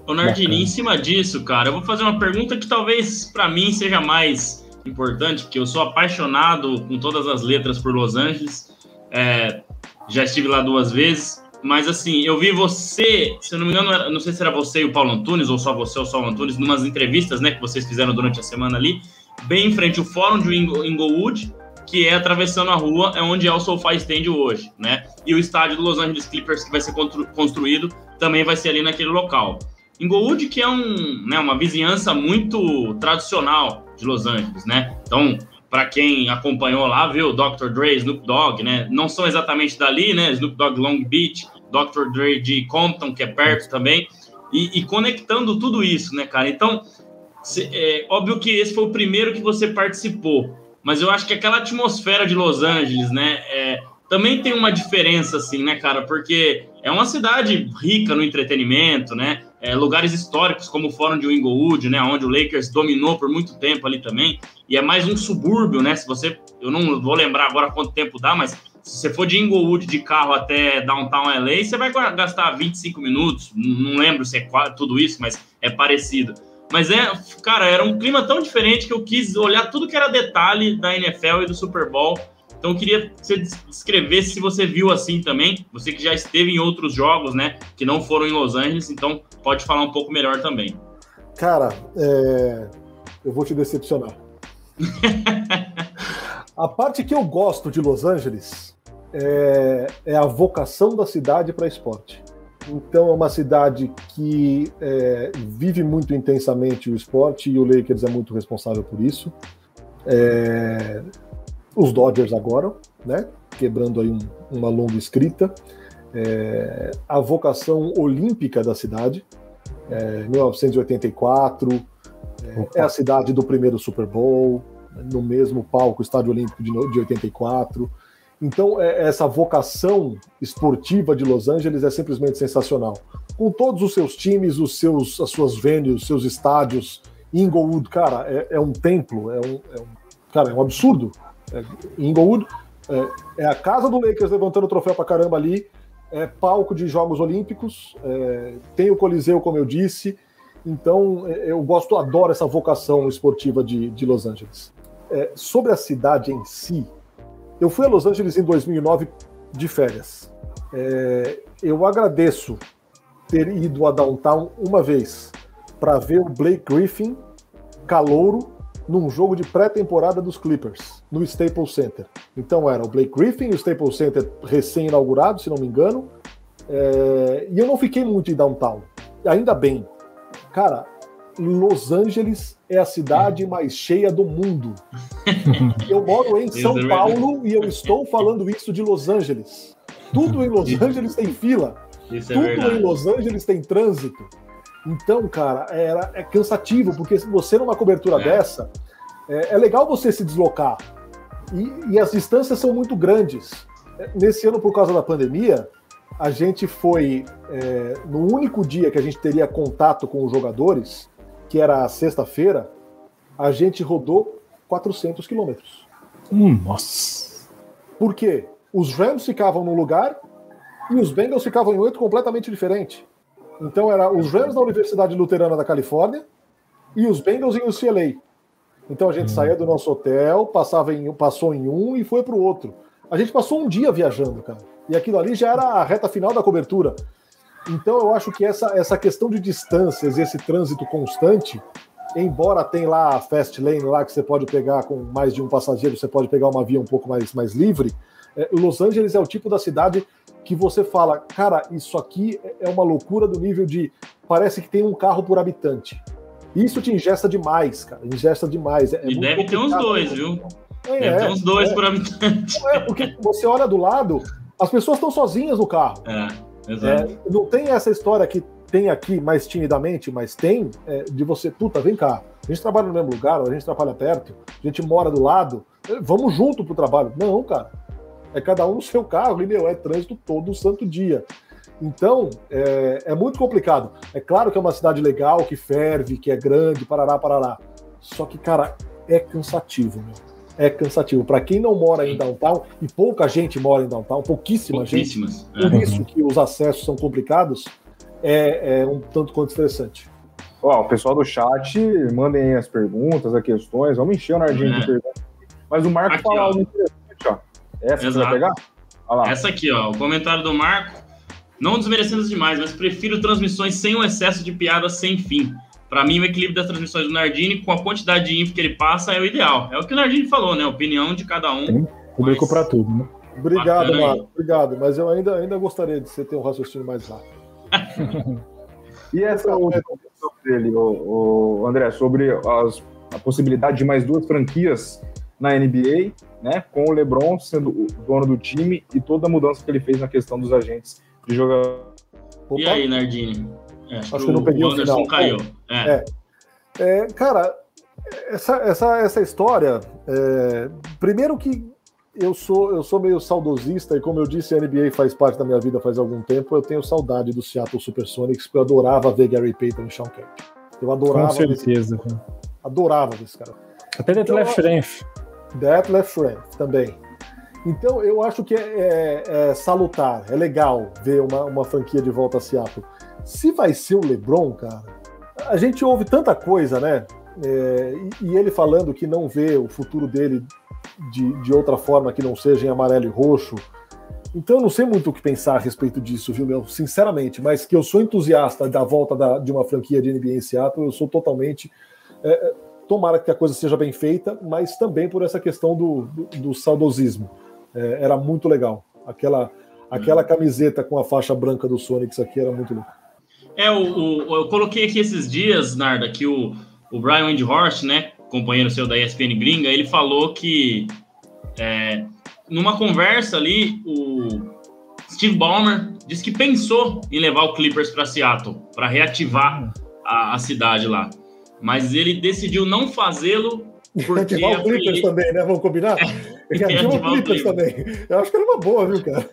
Ô Nardini, em cima disso, cara, eu vou fazer uma pergunta que talvez para mim seja mais importante, porque eu sou apaixonado com todas as letras por Los Angeles. É, já estive lá duas vezes, mas assim, eu vi você, se eu não me engano, não sei se era você e o Paulo Antunes, ou só você ou só o Antunes, numas entrevistas né, que vocês fizeram durante a semana ali, bem em frente ao Fórum de Inglewood, que é atravessando a rua, é onde é o SoFi Stand hoje, né? E o estádio do Los Angeles Clippers, que vai ser construído, também vai ser ali naquele local. Inglewood, que é um, né, uma vizinhança muito tradicional de Los Angeles, né? Então, para quem acompanhou lá, viu Dr. Dre, Snoop Dogg, né? Não são exatamente dali, né? Snoop Dogg Long Beach, Dr. Dre de Compton, que é perto também, e, e conectando tudo isso, né, cara? Então, é óbvio que esse foi o primeiro que você participou, mas eu acho que aquela atmosfera de Los Angeles, né? É, também tem uma diferença, assim, né, cara? Porque é uma cidade rica no entretenimento, né? É, lugares históricos como o Fórum de Inglewood, né? Onde o Lakers dominou por muito tempo ali também. E é mais um subúrbio, né? Se você... Eu não vou lembrar agora quanto tempo dá, mas se você for de Inglewood de carro até Downtown LA, você vai gastar 25 minutos. Não lembro se é tudo isso, mas é parecido. Mas é, cara, era um clima tão diferente que eu quis olhar tudo que era detalhe da NFL e do Super Bowl. Então eu queria que você descrevesse se você viu assim também. Você que já esteve em outros jogos, né? Que não foram em Los Angeles, então pode falar um pouco melhor também. Cara, é... eu vou te decepcionar. a parte que eu gosto de Los Angeles é, é a vocação da cidade para esporte. Então é uma cidade que é, vive muito intensamente o esporte e o Lakers é muito responsável por isso. É, os Dodgers agora, né? Quebrando aí um, uma longa escrita. É, a vocação olímpica da cidade, 1984, é, é, é a cidade do primeiro Super Bowl, no mesmo palco, Estádio Olímpico de, de 84. Então, é, essa vocação esportiva de Los Angeles é simplesmente sensacional. Com todos os seus times, os seus, as suas venues, seus estádios, Inglewood, cara, é, é um templo, é um, é um, cara, é um absurdo. É, Inglewood é, é, a casa do Lakers levantando o troféu pra caramba ali, é palco de Jogos Olímpicos, é, tem o Coliseu, como eu disse. Então, é, eu gosto, adoro essa vocação esportiva de, de Los Angeles. É, sobre a cidade em si, eu fui a Los Angeles em 2009 de férias. É, eu agradeço ter ido a Downtown uma vez para ver o Blake Griffin calouro num jogo de pré-temporada dos Clippers, no Staples Center. Então era o Blake Griffin, o Staples Center recém-inaugurado, se não me engano, é, e eu não fiquei muito em Downtown. Ainda bem. Cara, Los Angeles é a cidade mais cheia do mundo. Eu moro em São é Paulo e eu estou falando isso de Los Angeles. Tudo em Los Angeles tem fila. Isso é Tudo verdade. em Los Angeles tem trânsito. Então, cara, era, é cansativo, porque você numa cobertura é. dessa, é, é, legal você se deslocar. E, e as distâncias são muito grandes. Nesse ano, por causa da pandemia, a gente foi é, no único dia que a gente teria contato com os jogadores, que era sexta-feira, a gente rodou 400 quilômetros. Hum, nossa! Por quê? Os Rams ficavam num lugar e os Bengals ficavam em outro completamente diferente. Então era os Rams na Universidade Luterana da Califórnia e os Bengals em UCLA. Então a gente hum. saía do nosso hotel, passava em, passou em um e foi para o outro. A gente passou um dia viajando, cara. E aquilo ali já era a reta final da cobertura. Então eu acho que essa, essa questão de distâncias, esse trânsito constante, embora tem lá a fast lane lá que você pode pegar com mais de um passageiro, você pode pegar uma via um pouco mais, mais livre. É, Los Angeles é o tipo da cidade que você fala, cara, isso aqui é uma loucura do nível de parece que tem um carro por habitante. Isso te ingesta demais, cara. Ingesta demais. É, e deve ter uns dois, viu? É, deve ter uns dois é, por habitante. É, porque você olha do lado, as pessoas estão sozinhas no carro. É. É, não tem essa história que tem aqui mais timidamente, mas tem é, de você, puta, vem cá. A gente trabalha no mesmo lugar, a gente trabalha perto, a gente mora do lado, é, vamos junto pro trabalho. Não, cara. É cada um no seu carro e, meu, é trânsito todo santo dia. Então, é, é, muito complicado. É claro que é uma cidade legal, que ferve, que é grande, parará, parará. Só que, cara, é cansativo, meu é cansativo. Para quem não mora em downtown, e pouca gente mora em downtown, pouquíssima gente, é. por isso que os acessos são complicados, é, é um tanto quanto estressante. Ó, o pessoal do chat, mandem as perguntas, as questões, vamos encher o Nardinho é. de perguntas. Mas o Marco aqui, fala algo interessante. Essa Exato. você vai pegar? Essa aqui, ó, o comentário do Marco. Não desmerecendo demais, mas prefiro transmissões sem o excesso de piadas sem fim. Para mim, o equilíbrio das transmissões do Nardini com a quantidade de info que ele passa é o ideal. É o que o Nardini falou, né? Opinião de cada um. Tem público para tudo, né? Obrigado, Marco. Obrigado. Mas eu ainda, ainda gostaria de você ter um raciocínio mais rápido. e essa outra questão dele, o, o, André, sobre as, a possibilidade de mais duas franquias na NBA, né? Com o LeBron sendo o dono do time e toda a mudança que ele fez na questão dos agentes de jogador. E aí, Nardini? É, acho, acho que, eu não peguei o, Anderson final. caiu. É. é. É, cara, essa, essa, essa história, é, primeiro que eu sou, eu sou meio saudosista, e como eu disse, a NBA faz parte da minha vida faz algum tempo, eu tenho saudade do Seattle Supersonics, porque eu adorava ver Gary Payton e Sean Kemp. Eu adorava. Com certeza. Esse, adorava esse cara. Até Death Left Friends. Death Left Friends também. Então eu acho que é, é, é, salutar, é legal ver uma, uma franquia de volta a Seattle. Se vai ser o LeBron, cara, a gente ouve tanta coisa, né? É, e, ele falando que não vê o futuro dele de, de outra forma que não seja em amarelo e roxo. Então eu não sei muito o que pensar a respeito disso, viu, meu? Sinceramente, mas que eu sou entusiasta da volta da, de uma franquia de NBA em Seattle, eu sou totalmente. É, tomara que a coisa seja bem feita, mas também por essa questão do, do, do saudosismo. É, era muito legal. Aquela, aquela hum. camiseta com a faixa branca do Sonics aqui era muito louca. É, o, o, eu coloquei aqui esses dias, Narda, que o, o Brian Windhorst, né, companheiro seu da ESPN Gringa, ele falou que é, numa conversa ali, o Steve Ballmer disse que pensou em levar o Clippers para Seattle, para reativar a, a, cidade lá. Mas ele decidiu não fazê-lo porque... O Clippers também, né? Vamos combinar? É, reativar o Clippers também. Eu acho que era uma boa, viu, cara?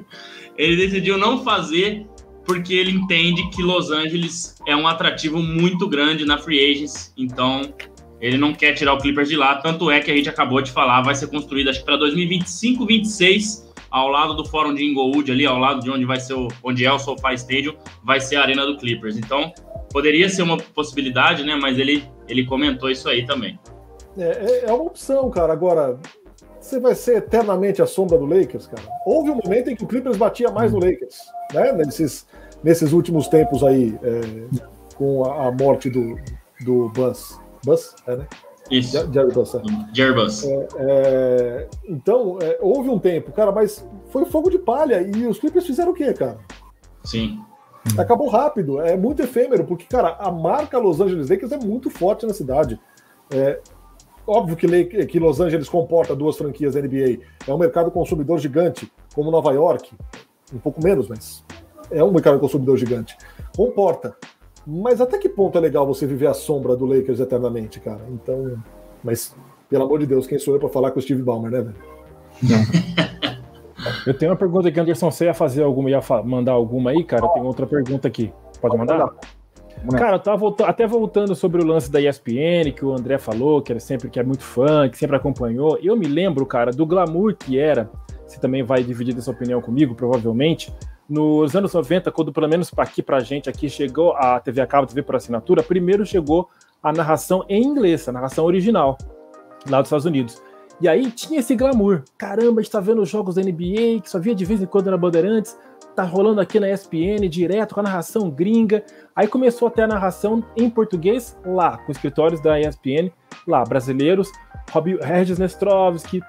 ele decidiu não fazer porque ele entende que Los Angeles é um atrativo muito grande na free agents, então ele não quer tirar o Clippers de lá, tanto é que a gente acabou de falar, vai ser construído acho que para 2025, 26, ao lado do Fórum de Inglewood ali, ao lado de onde vai ser o, onde é o SoFi Stadium, vai ser a arena do Clippers. Então, poderia ser uma possibilidade, né, mas ele ele comentou isso aí também. É, é, é uma opção, cara. Agora, você vai ser eternamente a sombra do Lakers, cara. Houve um momento em que o Clippers batia mais no Lakers, né? Nesses, nesses últimos tempos aí, é, com a, a, morte do, do Buzz. Buzz, é, né? Isso. Jerry Buzz. É. Jerry Buzz. É, é, então, é, houve um tempo, cara, mas foi fogo de palha. E os Clippers fizeram o quê, cara? Sim. Acabou rápido, é muito efêmero, porque, cara, a marca Los Angeles Lakers é muito forte na cidade. É, Óbvio que, que Los Angeles comporta duas franquias da NBA. É um mercado consumidor gigante, como Nova York, um pouco menos, mas é um mercado consumidor gigante. Comporta. Mas até que ponto é legal você viver à sombra do Lakers eternamente, cara? Então, mas pelo amor de Deus, quem sou eu para falar com o Steve Ballmer, né, velho? Eu tenho uma pergunta aqui, Anderson. Você ia fazer alguma, ia mandar alguma aí, cara? Tenho outra pergunta aqui. Pode mandar? Cara, eu tava voltando, até voltando sobre o lance da ESPN, que o André falou, que era sempre que é muito fã, que sempre acompanhou. Eu me lembro, cara, do glamour que era. Você também vai dividir essa opinião comigo, provavelmente. Nos anos 90, quando pelo menos para aqui pra gente aqui chegou a TV a cabo, TV por assinatura, primeiro chegou a narração em inglês, a narração original, lá dos Estados Unidos. E aí tinha esse glamour. Caramba, a gente tá vendo os jogos da NBA, que só via de vez em quando na Bandeirantes tá rolando aqui na ESPN direto com a narração gringa. Aí começou até a narração em português lá, com escritórios da ESPN lá, brasileiros, Rob, Regis Nestrovski,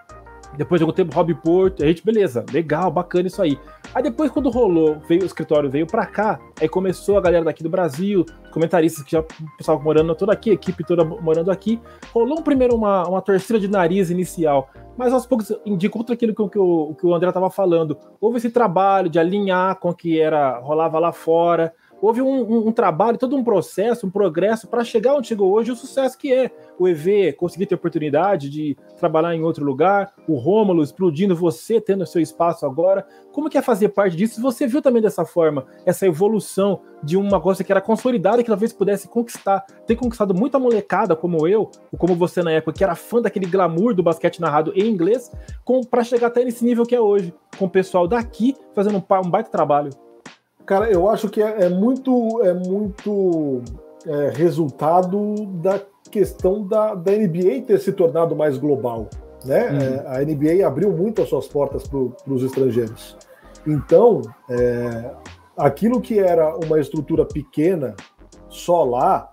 depois de algum tempo Rob Porto, a gente, beleza, legal, bacana isso aí. Aí depois quando rolou, veio o escritório veio para cá, aí começou a galera daqui do Brasil, comentaristas que já pessoal morando toda aqui, equipe toda morando aqui, rolou um primeiro uma, uma torcida de nariz inicial mas aos poucos indica outro aquilo que, que, o, que o André estava falando. Houve esse trabalho de alinhar com o que era rolava lá fora. Houve um, um, um trabalho, todo um processo, um progresso para chegar onde chegou hoje, o sucesso que é o EV conseguir ter oportunidade de trabalhar em outro lugar, o Rômulo explodindo, você tendo seu espaço agora. Como que é fazer parte disso? Você viu também dessa forma essa evolução de uma coisa que era consolidada que talvez pudesse conquistar, ter conquistado muita molecada como eu, ou como você na época, que era fã daquele glamour do basquete narrado em inglês, para chegar até nesse nível que é hoje, com o pessoal daqui fazendo um, um baita trabalho. Cara, eu acho que é, é muito, é muito é, resultado da questão da, da NBA ter se tornado mais global. Né? Uhum. É, a NBA abriu muito as suas portas para os estrangeiros. Então, é, aquilo que era uma estrutura pequena só lá,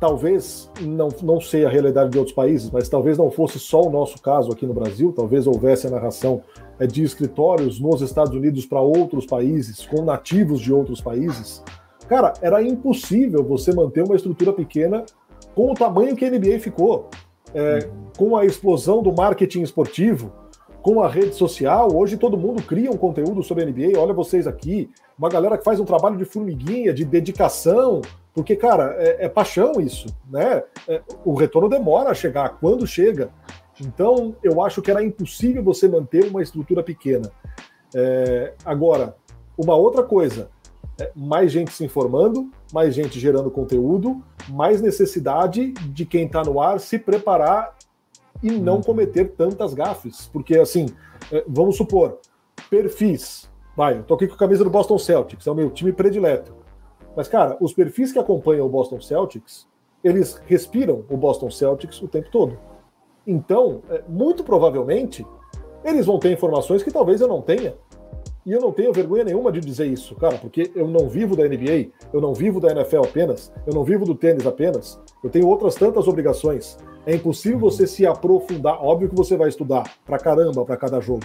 talvez não, não sei a realidade de outros países, mas talvez não fosse só o nosso caso aqui no Brasil, talvez houvesse a narração de escritórios nos Estados Unidos para outros países, com nativos de outros países. Cara, era impossível você manter uma estrutura pequena com o tamanho que a NBA ficou, é, com a explosão do marketing esportivo, com a rede social, hoje todo mundo cria um conteúdo sobre a NBA. Olha vocês aqui, uma galera que faz um trabalho de formiguinha, de dedicação, porque, cara, é, é paixão isso, né? É, o retorno demora a chegar, quando chega. Então, eu acho que era impossível você manter uma estrutura pequena. É, agora, uma outra coisa, é, mais gente se informando, mais gente gerando conteúdo, mais necessidade de quem está no ar se preparar e não uhum. cometer tantas gafes. Porque, assim, é, vamos supor, perfis. Vai, eu tô aqui com a camisa do Boston Celtics, é o meu time predileto. Mas, cara, os perfis que acompanham o Boston Celtics, eles respiram o Boston Celtics o tempo todo. Então, é, muito provavelmente, eles vão ter informações que talvez eu não tenha. E eu não tenho vergonha nenhuma de dizer isso, cara, porque eu não vivo da NBA, eu não vivo da NFL apenas, eu não vivo do tênis apenas, eu tenho outras tantas obrigações. É impossível você se aprofundar. Óbvio que você vai estudar pra caramba para cada jogo.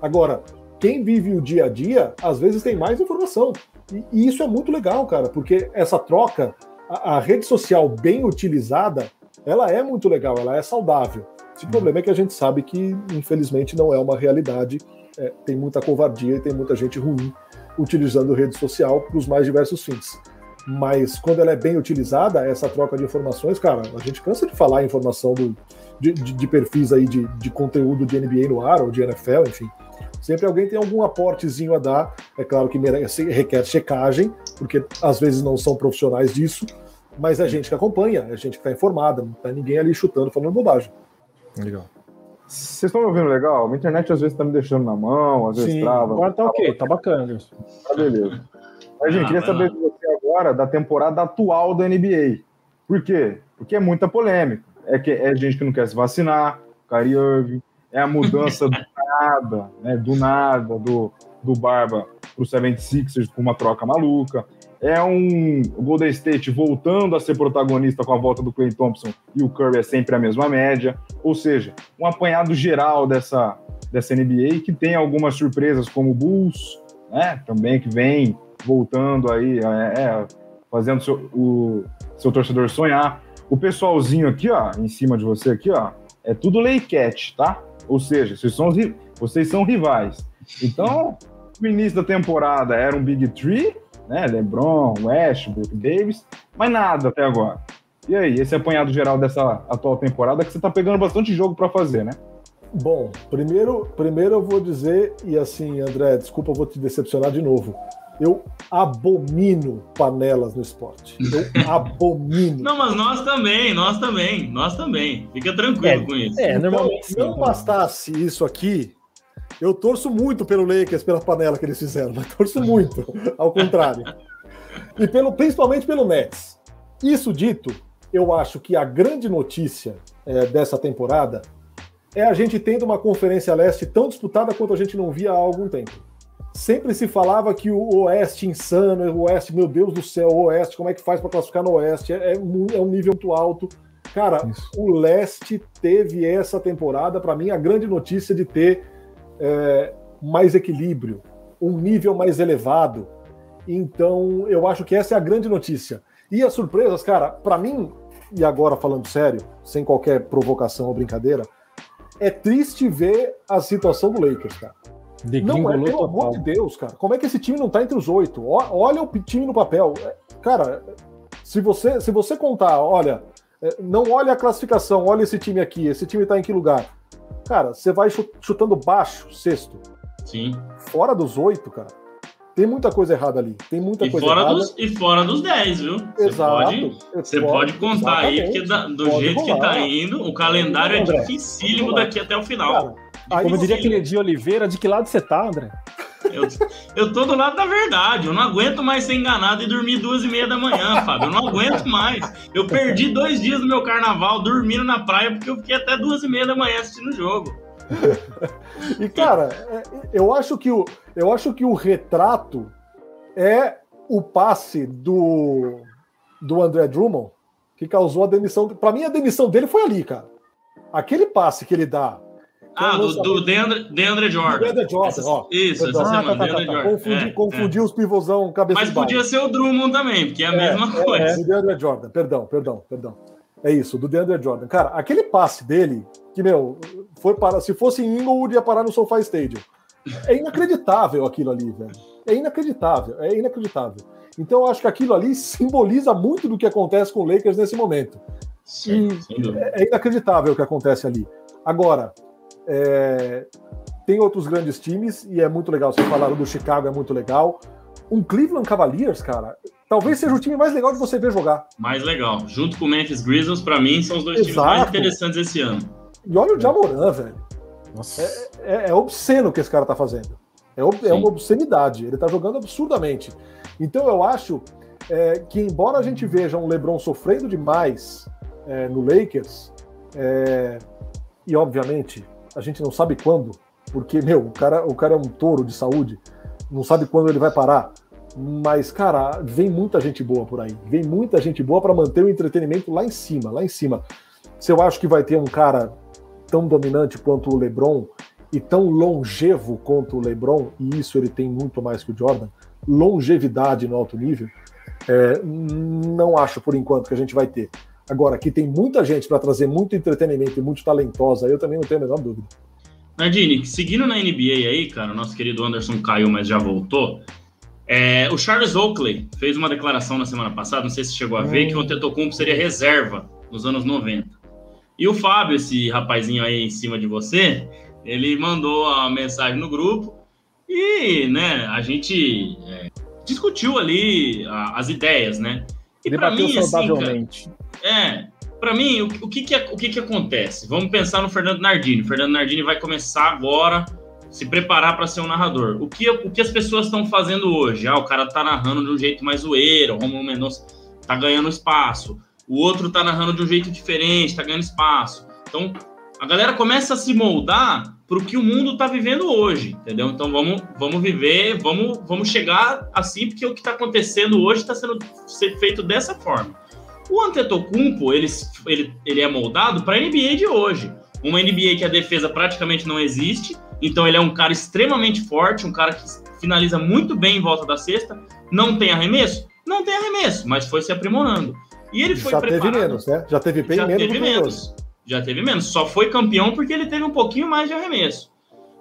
Agora, quem vive o dia a dia, às vezes tem mais informação. E, e isso é muito legal, cara, porque essa troca, a, a, rede social bem utilizada, ela é muito legal, ela é saudável. Uhum. problema é que a gente sabe que, infelizmente, não é uma realidade. É, tem muita covardia e tem muita gente ruim utilizando rede social para os mais diversos fins. Mas quando ela é bem utilizada, essa troca de informações, cara, a gente cansa de falar informação do, de, de, de perfis aí de, de conteúdo de NBA no ar ou de NFL, enfim. Sempre alguém tem algum aportezinho a dar. É claro que merece, requer checagem, porque às vezes não são profissionais disso, mas é gente que acompanha, é gente que está informada, não tá ninguém ali chutando, falando bobagem. Legal. Vocês estão me ouvindo legal? A internet às vezes está me deixando na mão, às vezes Sim, trava. Agora tá ok, tá bacana. Tá beleza. Mas, gente, ah, queria saber de você agora da temporada atual da NBA. Por quê? Porque é muita polêmica. É, que, é gente que não quer se vacinar, Kyrie Irving, é a mudança do nada, né, do nada, do, do Barba para o 76ers com uma troca maluca. É um Golden State voltando a ser protagonista com a volta do Clay Thompson e o Curry é sempre a mesma média. Ou seja, um apanhado geral dessa, dessa NBA que tem algumas surpresas como o Bulls, né, também que vem voltando aí, é, é, fazendo seu, o seu torcedor sonhar. O pessoalzinho aqui, ó, em cima de você aqui, ó, é tudo cat, tá? Ou seja, vocês são, vocês são rivais. Então, no início da temporada era um Big Three, né? LeBron, Westbrook, Davis, mas nada até agora. E aí, esse apanhado geral dessa atual temporada que você tá pegando bastante jogo para fazer, né? Bom, primeiro, primeiro eu vou dizer, e assim, André, desculpa, eu vou te decepcionar de novo. Eu abomino panelas no esporte. Eu abomino. Não, mas nós também, nós também, nós também. Fica tranquilo é, com isso. É, então, normalmente. Então, não bastasse isso aqui, eu torço muito pelo Lakers, pela panela que eles fizeram, mas torço muito, ao contrário. E pelo, principalmente pelo Nets. Isso dito, eu acho que a grande notícia é, dessa temporada é a gente tendo uma Conferência Leste tão disputada quanto a gente não via há algum tempo sempre se falava que o Oeste insano, o Oeste, meu Deus do céu, o Oeste, como é que faz para classificar no Oeste? É, é, um nível muito alto. Cara, Isso. o Leste teve essa temporada, para mim, a grande notícia de ter é, mais equilíbrio, um nível mais elevado. Então, eu acho que essa é a grande notícia. E as surpresas, cara, para mim, e agora falando sério, sem qualquer provocação ou brincadeira, é triste ver a situação do Lakers, cara. Não é, pelo amor de Deus, cara. Como é que esse time não tá entre os oito? Olha o time no papel. É, cara, se você, se você contar, olha, é, não olha a classificação, olha esse time aqui, esse time tá em que lugar? Cara, você vai chutando baixo, sexto. Sim. Fora dos oito, cara. Tem muita coisa errada ali. Tem muita e coisa fora errada. Dos, e fora dos 10, viu? Você Exato. Pode, você pode, pode contar aí, porque da, do pode jeito rolar. que tá indo, o calendário é dificílimo daqui até o final. Cara, Aí, Como diria aquele de Oliveira, de que lado você tá, André? Eu, eu tô do lado da verdade. Eu não aguento mais ser enganado e dormir duas e meia da manhã, Fábio. Eu não aguento mais. Eu perdi dois dias do meu carnaval dormindo na praia porque eu fiquei até duas e meia da manhã assistindo o jogo. e cara, é, eu acho que o, eu acho que o retrato é o passe do do André Drummond que causou a demissão. Para mim, a demissão dele foi ali, cara. Aquele passe que ele dá ah, do, do Deandre, Deandre Jordan. Deandre Jordan, essa, ó. Isso, essa semana, ah, tá, tá, tá, Confundi, é, confundi é. os pivôzão cabeça Mas podia ser o Drummond também, porque é a é, mesma é, coisa. É, do Deandre Jordan, perdão, perdão, perdão. É isso, do Deandre Jordan. Cara, aquele passe dele, que, meu, foi para, se fosse em Inglewood, ia parar no SoFi Stadium. É inacreditável aquilo ali, velho. É inacreditável, é inacreditável. Então eu acho que aquilo ali simboliza muito do que acontece com o Lakers nesse momento. Sim, e é inacreditável o que acontece ali. Agora, é, tem outros grandes times e é muito legal. Vocês falaram do Chicago, é muito legal. Um Cleveland Cavaliers, cara, talvez seja o time mais legal de você ver jogar. Mais legal. Junto com o Memphis Grizzlies, para mim, são os dois Exato. times mais interessantes esse ano. E olha o Jamoran, velho. É, é, é, obsceno o que esse cara tá fazendo. É, é uma obscenidade. Ele tá jogando absurdamente. Então eu acho é, que embora a gente veja um LeBron sofrendo demais é, no Lakers, é, e obviamente a gente não sabe quando, porque meu, o cara, o cara é um touro de saúde, não sabe quando ele vai parar. Mas, cara, vem muita gente boa por aí. Vem muita gente boa para manter o entretenimento lá em cima, lá em cima. Se eu acho que vai ter um cara tão dominante quanto o LeBron e tão longevo quanto o LeBron, e isso ele tem muito mais que o Jordan, longevidade no alto nível, é, não acho por enquanto que a gente vai ter. Agora, que tem muita gente para trazer muito entretenimento e muito talentosa, eu também não tenho a menor dúvida. Nardini, seguindo na NBA aí, cara, o nosso querido Anderson caiu, mas já voltou. É, o Charles Oakley fez uma declaração na semana passada, não sei se chegou a ver, hum. que o Antetokounmpo seria reserva nos anos 90. E o Fábio, esse rapazinho aí em cima de você, ele mandou a mensagem no grupo e, né, a gente é, discutiu ali a, as ideias, né? E para mim, assim, cara, é, para mim, o, o, que que, o que que acontece? Vamos pensar no Fernando Nardini. O Fernando Nardini vai começar agora se preparar para ser um narrador. O que, o que as pessoas estão fazendo hoje? Ah, o cara tá narrando de um jeito mais zoeiro, o Romulo Mendonça tá ganhando espaço, o outro tá narrando de um jeito diferente, tá ganhando espaço. Então, a galera começa a se moldar para o que o mundo tá vivendo hoje, entendeu? Então vamos, vamos viver, vamos, vamos chegar assim, porque o que está acontecendo hoje está sendo feito dessa forma. O Antetokounmpo, ele, ele, ele é moldado para a NBA de hoje. Uma NBA que a defesa praticamente não existe, então ele é um cara extremamente forte, um cara que finaliza muito bem em volta da cesta. Não tem arremesso? Não tem arremesso, mas foi se aprimorando. E ele foi Já preparado. teve menos, né? Já teve bem Já menos. Teve menos. Já teve menos. Só foi campeão porque ele teve um pouquinho mais de arremesso.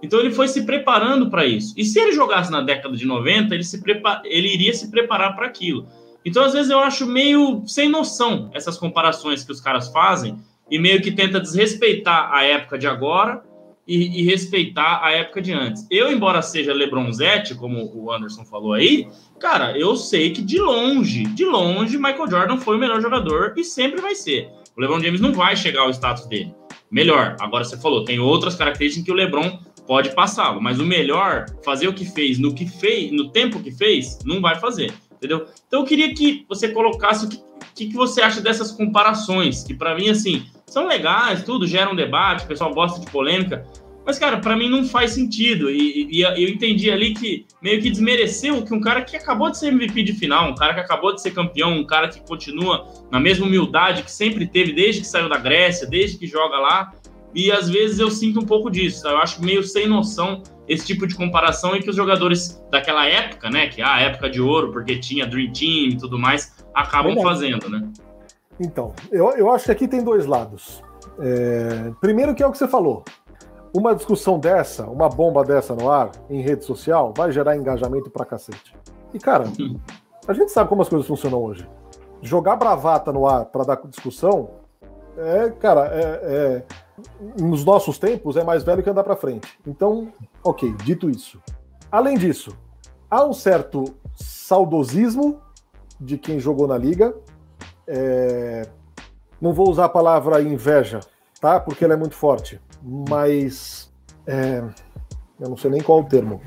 Então ele foi se preparando para isso. E se ele jogasse na década de 90, ele, se prepar... ele iria se preparar para aquilo. Então, às vezes, eu acho meio sem noção essas comparações que os caras fazem e meio que tenta desrespeitar a época de agora e, e, respeitar a época de antes. Eu, embora seja LeBronzete, como o Anderson falou aí, cara, eu sei que de longe, de longe, Michael Jordan foi o melhor jogador e sempre vai ser. O LeBron James não vai chegar ao status dele. Melhor. Agora você falou, tem outras características que o LeBron pode passá-lo, mas o melhor, fazer o que fez no que fez, no tempo que fez, não vai fazer. Entendeu? Então eu queria que você colocasse o que, que, você acha dessas comparações, que para mim, assim, são legais, tudo, gera um debate, o pessoal gosta de polêmica, mas, cara, para mim não faz sentido. E, e, eu entendi ali que meio que desmereceu que um cara que acabou de ser MVP de final, um cara que acabou de ser campeão, um cara que continua na mesma humildade que sempre teve desde que saiu da Grécia, desde que joga lá. E às vezes eu sinto um pouco disso. Eu acho meio sem noção esse tipo de comparação e que os jogadores daquela época, né, que é a época de ouro, porque tinha Dream Team e tudo mais, acabam fazendo, né? Então, eu, eu acho que aqui tem dois lados. É, primeiro que é o que você falou. Uma discussão dessa, uma bomba dessa no ar, em rede social, vai gerar engajamento pra cacete. E, cara, a gente sabe como as coisas funcionam hoje. Jogar bravata no ar para dar discussão, é, cara, é, é, nos nossos tempos é mais velho que andar para frente. Então, ok, dito isso. Além disso, há um certo saudosismo de quem jogou na liga. É... Não vou usar a palavra inveja, tá? Porque ela é muito forte mas. É, eu não sei nem qual é o termo.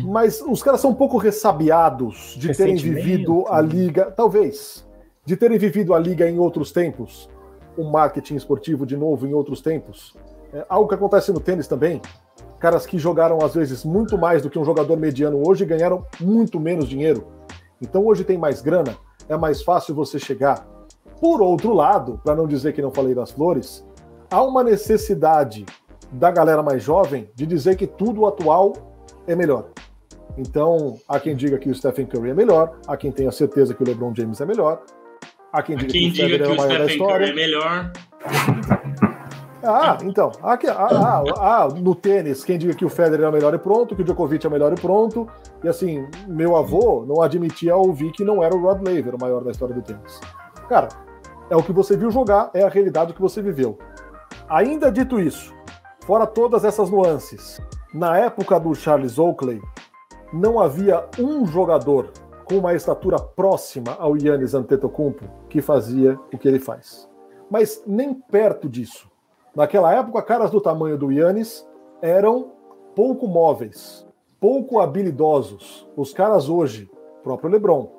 Mas os caras são um pouco ressabiados de terem vivido a liga, talvez, de terem vivido a liga em outros tempos, o marketing esportivo de novo em outros tempos. É algo que acontece no tênis também. Caras que jogaram às vezes muito mais do que um jogador mediano hoje ganharam muito menos dinheiro. Então hoje tem mais grana, é mais fácil você chegar. Por outro lado, para não dizer que não falei das flores, há uma necessidade da galera mais jovem de dizer que tudo atual é melhor. Então, há quem diga que o Stephen Curry é melhor, há quem tenha certeza que o LeBron James é melhor, há quem diga quem que o, diga que é o Stephen Curry é melhor. Ah, então, há, há, há, no tênis, quem diga que o Federer é o melhor e pronto, que o Djokovic é o melhor e pronto. E assim, meu avô não admitia ouvir que não era o Rod Laver o maior da história do tênis. Cara, é o que você viu jogar, é a realidade que você viveu. Ainda dito isso, fora todas essas nuances, na época do Charles Oakley, não havia um jogador com uma estatura próxima ao Yannis Antetokounmpo que fazia o que ele faz. Mas nem perto disso. Naquela época, caras do tamanho do Yannis eram pouco móveis, pouco habilidosos. Os caras hoje, próprio LeBron,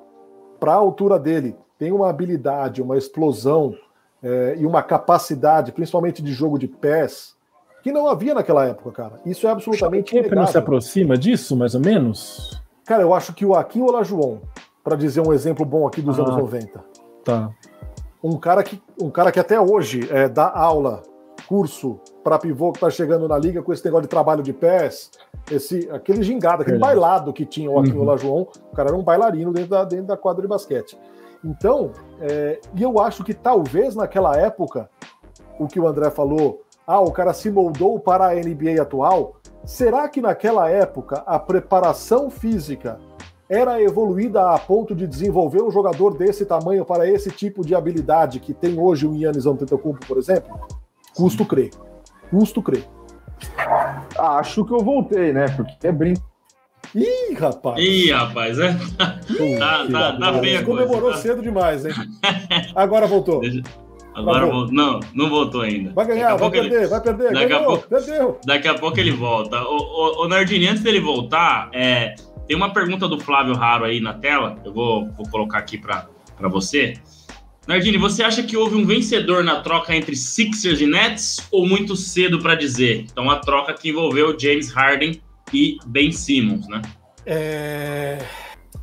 para a altura dele, tem uma habilidade, uma explosão é, e uma capacidade, principalmente de jogo de pés, que não havia naquela época, cara. Isso é absolutamente Quem não se aproxima disso, mais ou menos? Cara, eu acho que o Akin Olajuwon, para dizer um exemplo bom aqui dos ah, anos 90. Tá. Um cara que, um cara que até hoje é, dá aula, curso para pivô que tá chegando na liga com esse negócio de trabalho de pés, esse, aquele gingado, aquele bailado que tinha o Akin uhum. Olajuwon, o cara era um bailarino dentro da, dentro da quadra de basquete. Então, é, e eu acho que talvez naquela época, o que o André falou, ah, o cara se moldou para a NBA atual. Será que naquela época a preparação física era evoluída a ponto de desenvolver um jogador desse tamanho para esse tipo de habilidade que tem hoje o Yannis Antetokounmpo, por exemplo? Custo crer. Custo crer. Acho que eu voltei, né? Porque é brinco. Ih, rapaz! Ih, rapaz, é? tá, tá, tá feia Comemorou tá? cedo demais, hein? Agora voltou. Deixa... Agora voltou. Não, não voltou ainda. Vai ganhar, vai perder, ele... vai perder. Daqui Ganhou, a pouco, perdeu. Daqui a pouco ele volta. O, o, o Nardini, antes dele voltar, é, tem uma pergunta do Flávio Raro aí na tela. Eu vou, vou colocar aqui para você. Nardini, você acha que houve um vencedor na troca entre Sixers e Nets ou muito cedo para dizer? Então, a troca que envolveu James Harden e Ben Simmons, né? É...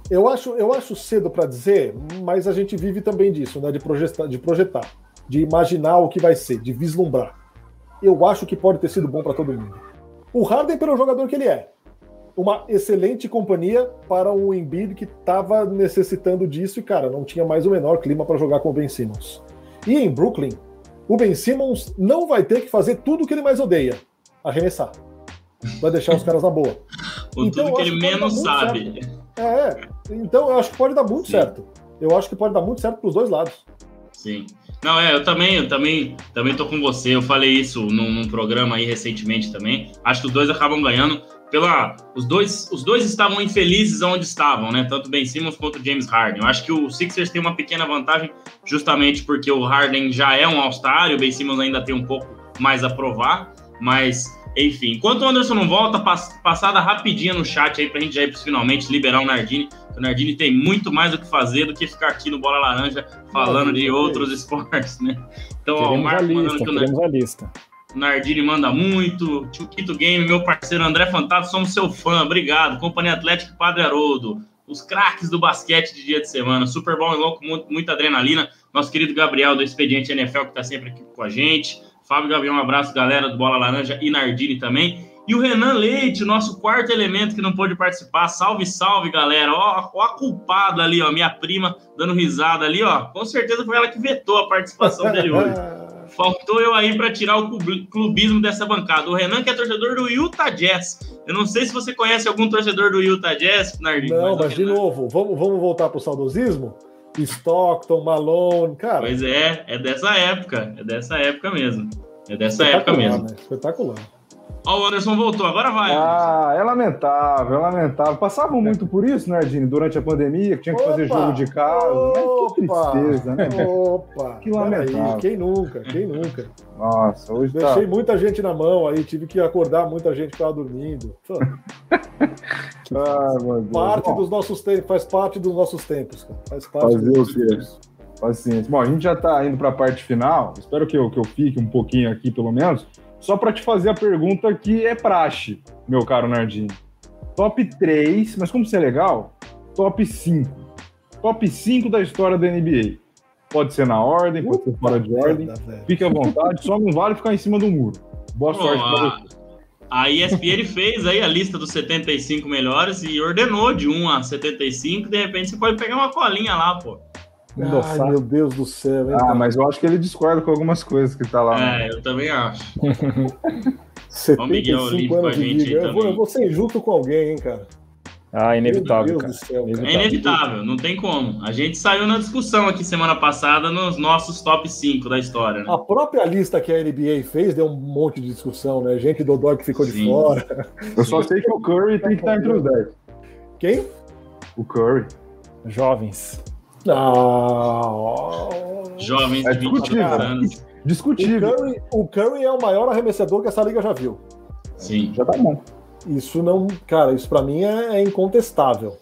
Eu acho, eu acho cedo para dizer, mas a gente vive também disso, né? De projetar, de projetar, de imaginar o que vai ser, de vislumbrar. Eu acho que pode ter sido bom para todo mundo. O Harden pelo jogador que ele é, uma excelente companhia para um Embiid que estava necessitando disso e cara, não tinha mais o menor clima para jogar com o Ben Simmons. E em Brooklyn, o Ben Simmons não vai ter que fazer tudo o que ele mais odeia, arremessar vai deixar os caras na boa. O então, tudo que ele menos sabe. É, então eu acho que pode dar muito Sim. certo. Eu acho que pode dar muito certo para os dois lados. Sim. Não, é, eu também, eu também, também tô com você. Eu falei isso num, num, programa aí recentemente também. Acho que os dois acabam ganhando pela, os dois, os dois estavam infelizes onde estavam, né? Tanto Ben Simmons quanto James Harden. Eu acho que o Sixers tem uma pequena vantagem, justamente porque o Harden já é um All-Star o Ben Simmons ainda tem um pouco mais a provar, mas enfim, enquanto o Anderson não volta, passada rapidinha no chat aí pra gente já ir finalmente liberar o Nardini. O Nardini tem muito mais o que fazer do que ficar aqui no Bola Laranja falando de outros esportes, né? Então, ó, o Marco lista, mandando que o lista. Nardini manda muito. Tio Game, meu parceiro André Fantasma, somos seu fã. Obrigado. Companhia Atlética Padre Haroldo. Os craques do basquete de dia de semana. Super bom e louco, muita adrenalina. Nosso querido Gabriel do Expediente NFL, que tá sempre aqui com a gente. Fábio Gabriel, um abraço, galera do Bola Laranja e Nardini também. E o Renan Leite, nosso quarto elemento que não pôde participar. Salve, salve, galera. Ó, ó a culpada ali, ó, minha prima dando risada ali, ó. Com certeza foi ela que vetou a participação dele hoje. Faltou eu aí para tirar o clubismo dessa bancada. O Renan, que é torcedor do Utah Jazz. Eu não sei se você conhece algum torcedor do Utah Jazz, Nardini. Não, mas, mas de novo, vamos, vamos voltar pro saudosismo? Stockton, Malone, cara. Pois é, é dessa época, é dessa época mesmo. É dessa época mesmo. Né? Espetacular. Ó, o Anderson voltou, agora vai. Ah, é lamentável, é lamentável. Passavam muito por isso, né, Dini, durante a pandemia, que tinha que opa, fazer jogo de casa. Opa, que tristeza, né? Opa! Que lamentável. Aí, quem nunca, quem nunca? Nossa, hoje tá- Deixei tá... muita gente na mão aí, tive que acordar muita gente que estava dormindo. ah, parte dos nossos tempos, faz parte dos nossos tempos, cara. Faz parte Fazer dos nossos tempos. Paciência. Bom, a gente já está indo para a parte final. Espero que eu, que eu fique um pouquinho aqui, pelo menos só para te fazer a pergunta que é praxe, meu caro Nardinho. Top 3, mas como ser é legal, top 5. Top 5 da história da NBA. Pode ser na ordem, pode ser fora de ordem. Fique à vontade, só não vale ficar em cima do muro. Boa sorte para você. A ESPN fez aí a lista dos 75 melhores e ordenou de 1 a 75. De repente você pode pegar uma colinha lá, pô. Ai, meu Deus do céu. Hein, ah, cara? mas eu acho que ele discorda com algumas coisas que tá lá. É, né? eu também acho. 75 anos de vida. Eu vou, eu vou ser injusto com alguém, hein, cara. Ah, inevitável, cara. Céu, É inevitável, não tem como. A gente saiu na discussão aqui semana passada nos nossos top 5 da história. Né? A própria lista que a NBA fez deu um monte de discussão, né? Gente do Dog que ficou Sim. de fora. Eu só sei que o Curry tem que estar entre os 10. Quem? O Curry. Jovens. Não. Jovens é de 23 anos. Discutível. O Curry, o Curry é o maior arremessador que essa liga já viu. Sim. Já tá bom. Isso não. Cara, isso para mim é, é, incontestável.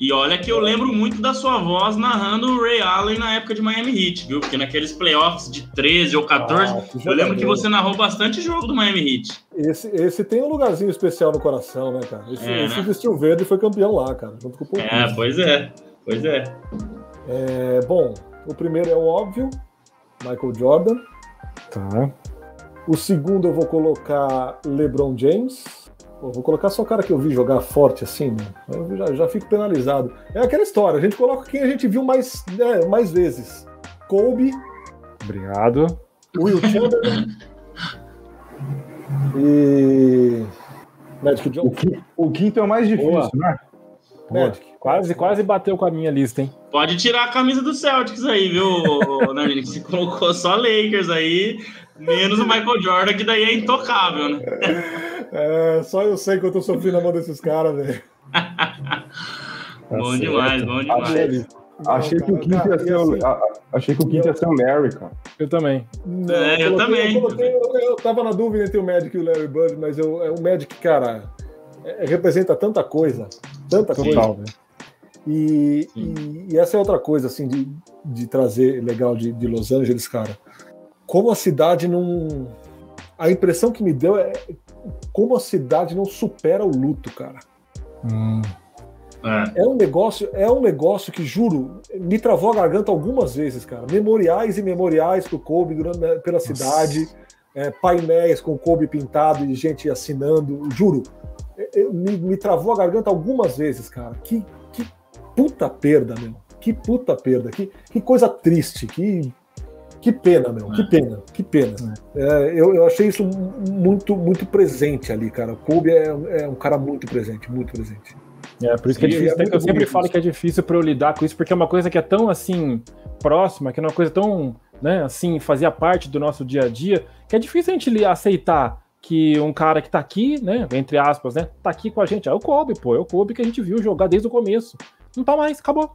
E olha que eu lembro muito da sua voz narrando o Ray Allen na época de Miami Heat, viu? Porque naqueles playoffs de 13 ou 14, ah, eu lembro que você narrou bastante jogo do Miami Heat. Esse, esse tem um lugarzinho especial no coração, né, cara? Esse, é, esse né? vestiu verde e foi campeão lá, cara, junto com o Paul É, pois é, pois é. É. Bom, o primeiro é o óbvio, Michael Jordan. Tá. O segundo eu vou colocar LeBron James. Pô, vou colocar só o cara que eu vi jogar forte assim, né? Eu já, já fico penalizado. É aquela história, a gente coloca quem a gente viu mais, né, mais vezes. Kobe. Obrigado. Will Chamberlain. e. Magic Johnson. O, quinto é o mais difícil, Boa. né? Magic. Quase, quase bateu com a minha lista, hein? Pode tirar a camisa do Celtics aí, viu, Nani? Você colocou só Lakers aí, menos o Michael Jordan, que daí é intocável, né? É, só eu sei que eu tô sofrendo a mão desses caras, velho. bom demais, bom demais. Achei, achei que o quinto ia ser o, assim, achei que o quinto ia ser o Larry, cara. Eu também. Não, é, eu, também. Eu, coloquei, eu, eu, tava na dúvida entre o Magic e o Larry Bird, mas eu, é, o Magic, cara, é, representa tanta coisa, tanta Total, coisa. Né? E, e, e, essa é outra coisa, assim, de, de trazer legal de, de Los Angeles, cara. Como a cidade não. A impressão que me deu é como a cidade não supera o luto, cara. Hum. É. é. um negócio, é um negócio que juro me travou a garganta algumas vezes, cara. Memoriais e memoriais pro Kobe durante, né, pela Nossa. cidade, é, painéis com Kobe pintado e gente assinando, juro, me, me, travou a garganta algumas vezes, cara. Que, que puta perda, meu. Que puta perda. Que, que coisa triste. Que que pena, meu, que é. pena, que pena. É. é, eu, eu achei isso muito, muito presente ali, cara. O Kobe é, é um cara muito presente, muito presente. É, por isso que é difícil. É eu sempre falo que é difícil para eu lidar com isso, porque é uma coisa que é tão assim próxima, que é uma coisa tão, né, assim, fazia parte do nosso dia a dia, que é difícil a gente aceitar que um cara que tá aqui, né, entre aspas, né, tá aqui com a gente. É o Kobe, pô, é o Kobe que a gente viu jogar desde o começo. Não tá mais, acabou.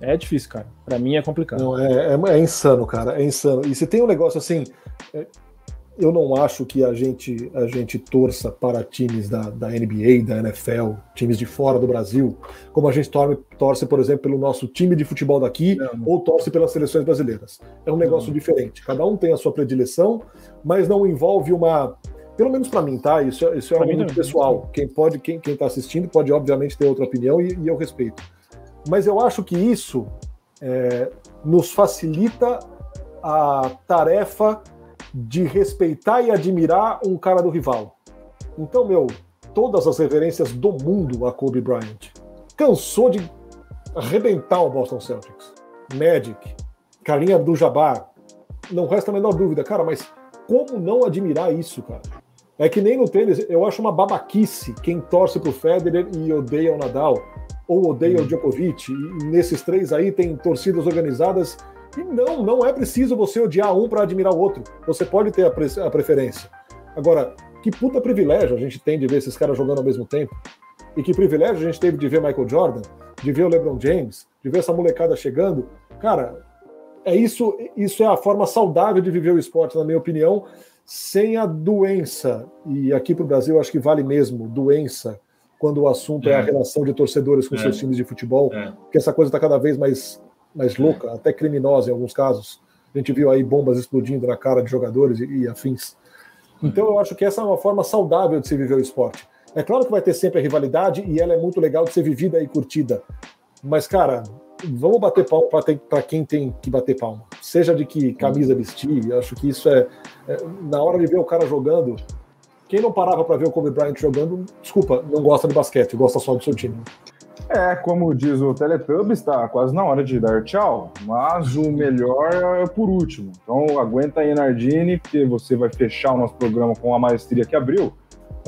É difícil, cara. Para mim é complicado. Não, é, é, é, insano, cara. É insano. E se tem um negócio assim, é, eu não acho que a gente a gente torça para times da, da NBA, da NFL, times de fora do Brasil, como a gente torce, torce por exemplo, pelo nosso time de futebol daqui não, ou torce pelas seleções brasileiras. É um negócio não. diferente. Cada um tem a sua predileção, mas não envolve uma pelo menos para mim, tá? Isso, isso é algo muito pessoal. Quem pode, quem está assistindo, pode obviamente ter outra opinião e, e eu respeito mas eu acho que isso é, nos facilita a tarefa de respeitar e admirar um cara do rival. Então, meu, todas as referências do mundo a Kobe Bryant. Cansou de arrebentar o Boston Celtics. Magic, Carinha do Jabbar. Não resta a menor dúvida, cara, mas como não admirar isso, cara? É que nem no tênis, eu acho uma babaquice quem torce pro Federer e odeia o Nadal ou odeia o Djokovic. E nesses três aí tem torcidas organizadas. E não, não é preciso você odiar um para admirar o outro. Você pode ter a, pre a, preferência. Agora, que puta privilégio a gente tem de ver esses caras jogando ao mesmo tempo. E que privilégio a gente teve de ver Michael Jordan, de ver o LeBron James, de ver essa molecada chegando. Cara, é isso, isso é a forma saudável de viver o esporte, na minha opinião, sem a doença. E aqui para o Brasil, acho que vale mesmo doença quando o assunto é, é a relação de torcedores com é. seus times de futebol, é. porque essa coisa está cada vez mais, mais louca, até criminosa em alguns casos. A gente viu aí bombas explodindo na cara de jogadores e, e afins. Então eu acho que essa é uma forma saudável de se viver o esporte. É claro que vai ter sempre a rivalidade e ela é muito legal de ser vivida e curtida. Mas, cara, vamos bater palma para quem tem que bater palma. Seja de que camisa vestir, acho que isso é, é. Na hora de ver o cara jogando, quem não parava para ver o Kobe Bryant jogando, desculpa, não gosta de basquete, gosta só do seu time. É, como diz o Teletubbies, está quase na hora de dar tchau, mas o melhor é por último. Então aguenta aí, Nardini, porque você vai fechar o nosso programa com a maestria que abriu.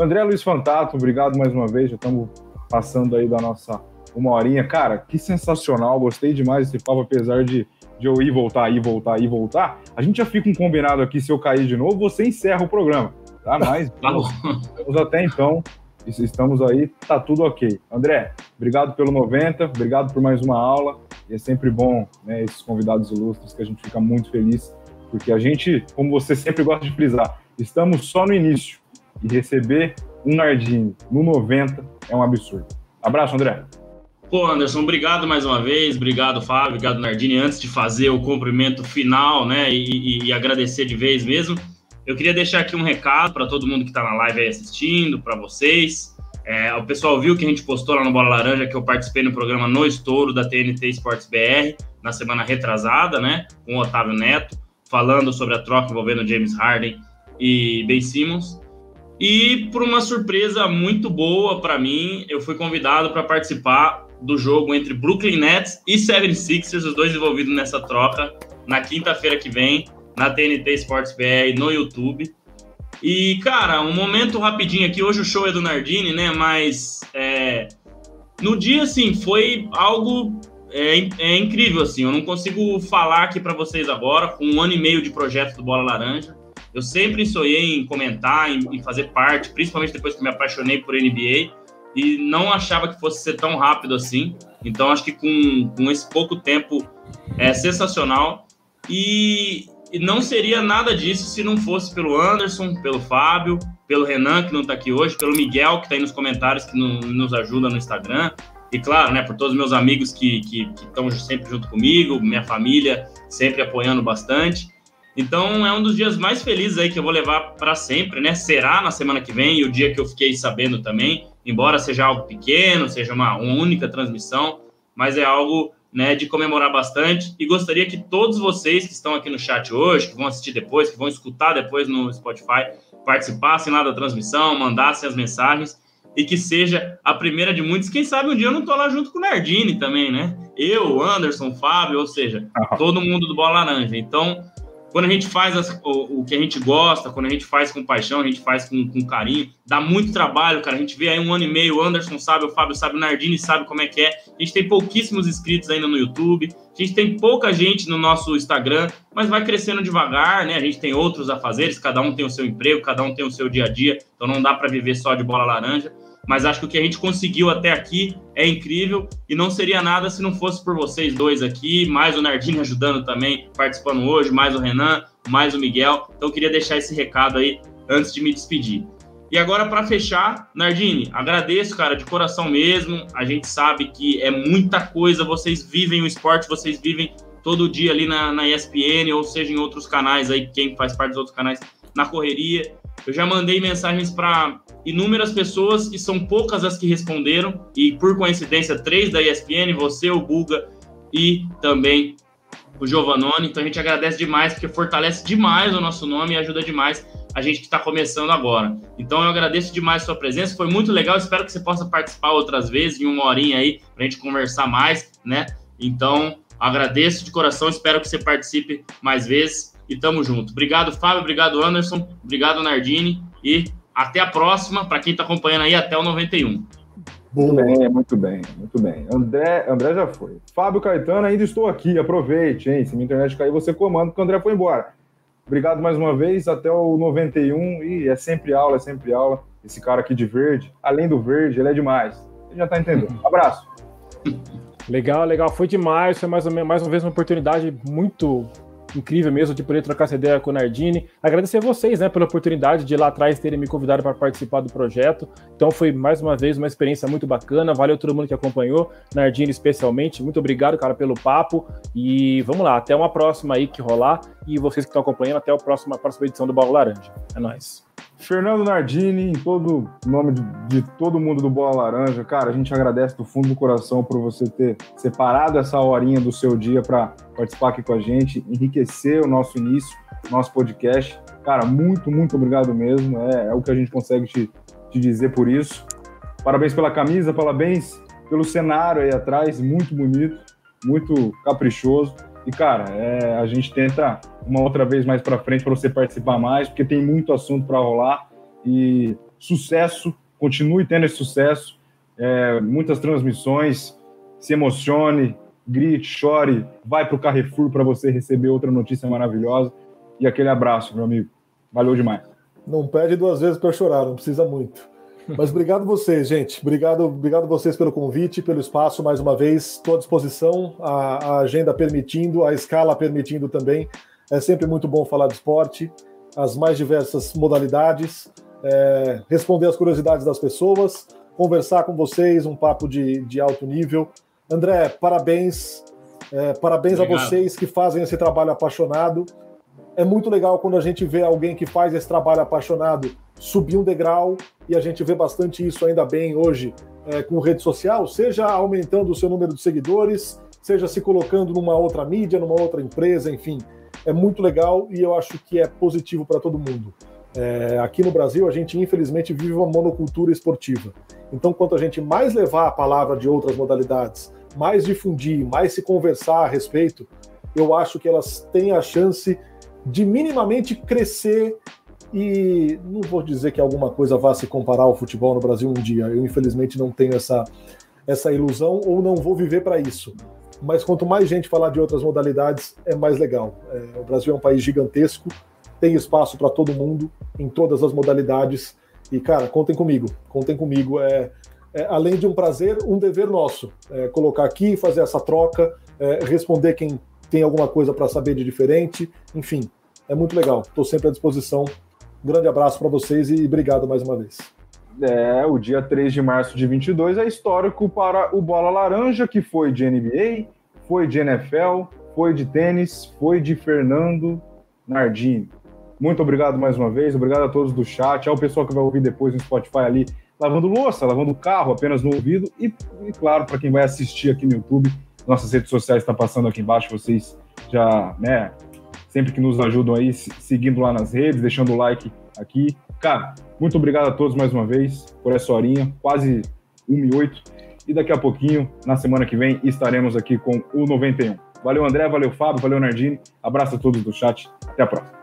André Luiz Fantato, obrigado mais uma vez, já estamos passando aí da nossa uma horinha. Cara, que sensacional, gostei demais desse papo, apesar de, de eu ir voltar, ir voltar, ir voltar. A gente já fica um combinado aqui, se eu cair de novo, você encerra o programa tá? Mas tá estamos até então, estamos aí, tá tudo ok. André, obrigado pelo 90, obrigado por mais uma aula. E é sempre bom, né, esses convidados ilustres que a gente fica muito feliz, porque a gente, como você sempre gosta de frisar, estamos só no início. E receber um Nardini no 90 é um absurdo. Abraço, André. Pô, Anderson, obrigado mais uma vez, obrigado, Fábio, obrigado, Nardini. Antes de fazer o cumprimento final, né, e, e, e agradecer de vez mesmo, eu queria deixar aqui um recado para todo mundo que está na live aí assistindo, para vocês. É, o pessoal viu que a gente postou lá no Bola Laranja que eu participei no programa No Estouro da TNT Sports BR na semana retrasada, né, com o Otávio Neto, falando sobre a troca envolvendo James Harden e Ben Simmons. E por uma surpresa muito boa para mim, eu fui convidado para participar do jogo entre Brooklyn Nets e 76ers, os dois envolvidos nessa troca, na quinta-feira que vem, na TNT Sports BR, no YouTube. E, cara, um momento rapidinho aqui, hoje o show é do Nardini, né, mas é, no dia, assim, foi algo é, é, incrível, assim, eu não consigo falar aqui para vocês agora, com um ano e meio de projeto do Bola Laranja, eu sempre sonhei em comentar, em, em fazer parte, principalmente depois que me apaixonei por NBA, e não achava que fosse ser tão rápido assim. Então, acho que com, com esse pouco tempo é sensacional. E, e não seria nada disso se não fosse pelo Anderson, pelo Fábio, pelo Renan, que não está aqui hoje, pelo Miguel, que está aí nos comentários, que no, nos ajuda no Instagram. E claro, né, por todos os meus amigos que estão sempre junto comigo, minha família sempre apoiando bastante. Então é um dos dias mais felizes aí que eu vou levar para sempre, né? Será na semana que vem, e o dia que eu fiquei sabendo também, embora seja algo pequeno, seja uma, uma única transmissão, mas é algo né, de comemorar bastante. E gostaria que todos vocês que estão aqui no chat hoje, que vão assistir depois, que vão escutar depois no Spotify, participassem lá da transmissão, mandassem as mensagens e que seja a primeira de muitos. Quem sabe um dia eu não tô lá junto com o Nardini também, né? Eu, Anderson, Fábio, ou seja, todo mundo do Bola Laranja. Então, quando a gente faz as, o, o, que a gente gosta, quando a gente faz com paixão, a gente faz com, com, carinho, dá muito trabalho, cara. A gente vê aí um ano e meio, o Anderson sabe, o Fábio sabe, o Nardini sabe como é que é. A gente tem pouquíssimos inscritos ainda no YouTube, a gente tem pouca gente no nosso Instagram, mas vai crescendo devagar, né? A gente tem outros afazeres, cada um tem o seu emprego, cada um tem o seu dia a dia, então não dá para viver só de bola laranja mas acho que o que a gente conseguiu até aqui é incrível e não seria nada se não fosse por vocês dois aqui, mais o Nardini ajudando também, participando hoje, mais o Renan, mais o Miguel. Então queria deixar esse recado aí antes de me despedir. E agora para fechar, Nardini, agradeço, cara, de coração mesmo. A gente sabe que é muita coisa, vocês vivem o esporte, vocês vivem todo dia ali na, na ESPN, ou seja, em outros canais aí, quem faz parte dos outros canais, na correria. Eu já mandei mensagens para inúmeras pessoas e são poucas as que responderam. E por coincidência, três da ESPN, você, o Buga e também o Giovanoni. Então a gente agradece demais, porque fortalece demais o nosso nome e ajuda demais a gente que está começando agora. Então eu agradeço demais a sua presença, foi muito legal. Espero que você possa participar outras vezes, em uma horinha aí, para a gente conversar mais, né? Então agradeço de coração, espero que você participe mais vezes e tamo junto. Obrigado, Fábio, obrigado, Anderson, obrigado, Nardini e até a próxima, para quem está acompanhando aí, até o 91. Muito bem, muito bem, muito bem. André, André já foi. Fábio Caetano, ainda estou aqui. Aproveite, hein? Se minha internet cair, você comanda, porque o André foi embora. Obrigado mais uma vez, até o 91. E é sempre aula, é sempre aula. Esse cara aqui de verde, além do verde, ele é demais. Você já está entendendo. Abraço. Legal, legal. Foi demais. Foi mais, mais uma vez uma oportunidade muito incrível mesmo de poder trocar essa ideia com o Nardini. Agradecer a vocês, né, pela oportunidade de lá atrás terem me convidado para participar do projeto. Então foi mais uma vez uma experiência muito bacana. Valeu todo mundo que acompanhou, Nardini especialmente. Muito obrigado, cara, pelo papo. E vamos lá, até uma próxima aí que rolar. E vocês que estão acompanhando, até a próxima, a próxima edição do Bola Laranja. É nóis. Fernando Nardini, em todo nome de, de, todo mundo do Bola Laranja, cara, a gente agradece do fundo do coração por você ter separado essa horinha do seu dia para participar aqui com a gente, enriquecer o nosso início, nosso podcast. Cara, muito, muito obrigado mesmo. É, é o que a gente consegue te, te dizer por isso. Parabéns pela camisa, parabéns pelo cenário aí atrás, muito bonito, muito caprichoso. E, cara, é, a gente tenta uma outra vez mais para frente para você participar mais, porque tem muito assunto para rolar. E sucesso, continue tendo esse sucesso. É, muitas transmissões, se emocione, grite, chore, vai para o Carrefour para você receber outra notícia maravilhosa. E aquele abraço, meu amigo. Valeu demais. Não pede duas vezes para chorar, não precisa muito. Mas obrigado vocês, gente. Obrigado, obrigado vocês pelo convite, pelo espaço mais uma vez. Estou à disposição, a, a, agenda permitindo, a escala permitindo também. É sempre muito bom falar de esporte, as mais diversas modalidades, é, responder as curiosidades das pessoas, conversar com vocês, um papo de, de alto nível. André, parabéns. É, parabéns Obrigado. a vocês que fazem esse trabalho apaixonado. É muito legal quando a gente vê alguém que faz esse trabalho apaixonado subir um degrau, e a gente vê bastante isso ainda bem hoje é, com rede social, seja aumentando o seu número de seguidores, seja se colocando numa outra mídia, numa outra empresa, enfim. É muito legal e eu acho que é positivo para todo mundo. É, aqui no Brasil, a gente infelizmente vive uma monocultura esportiva. Então, quanto a gente mais levar a palavra de outras modalidades, mais difundir, mais se conversar a respeito, eu acho que elas têm a chance de minimamente crescer e não vou dizer que alguma coisa vá se comparar ao futebol no Brasil um dia. Eu infelizmente não tenho essa essa ilusão ou não vou viver para isso. Mas quanto mais gente falar de outras modalidades, é mais legal. É, o Brasil é um país gigantesco, tem espaço para todo mundo em todas as modalidades. E cara, contem comigo, contem comigo. É, é além de um prazer, um dever nosso. É, colocar aqui, fazer essa troca, é, responder quem tem alguma coisa para saber de diferente. Enfim, é muito legal. Estou sempre à disposição grande abraço para vocês e obrigado mais uma vez. É, o dia 3 de março de 22 é histórico para o Bola Laranja, que foi de NBA, foi de NFL, foi de tênis, foi de Fernando Nardini. Muito obrigado mais uma vez, obrigado a todos do chat, ao pessoal que vai ouvir depois no Spotify ali, lavando louça, lavando carro apenas no ouvido, e, e claro, para quem vai assistir aqui no YouTube, nossas redes sociais estão tá passando aqui embaixo, vocês já, né, sempre que nos ajudam aí, seguindo lá nas redes, deixando o like aqui. Cara, muito obrigado a todos mais uma vez por essa horinha, quase 1 e 8. E daqui a pouquinho, na semana que vem, estaremos aqui com o 91. Valeu, André, valeu, Fábio, valeu, Nardini. Abraço a todos do chat. Até a próxima.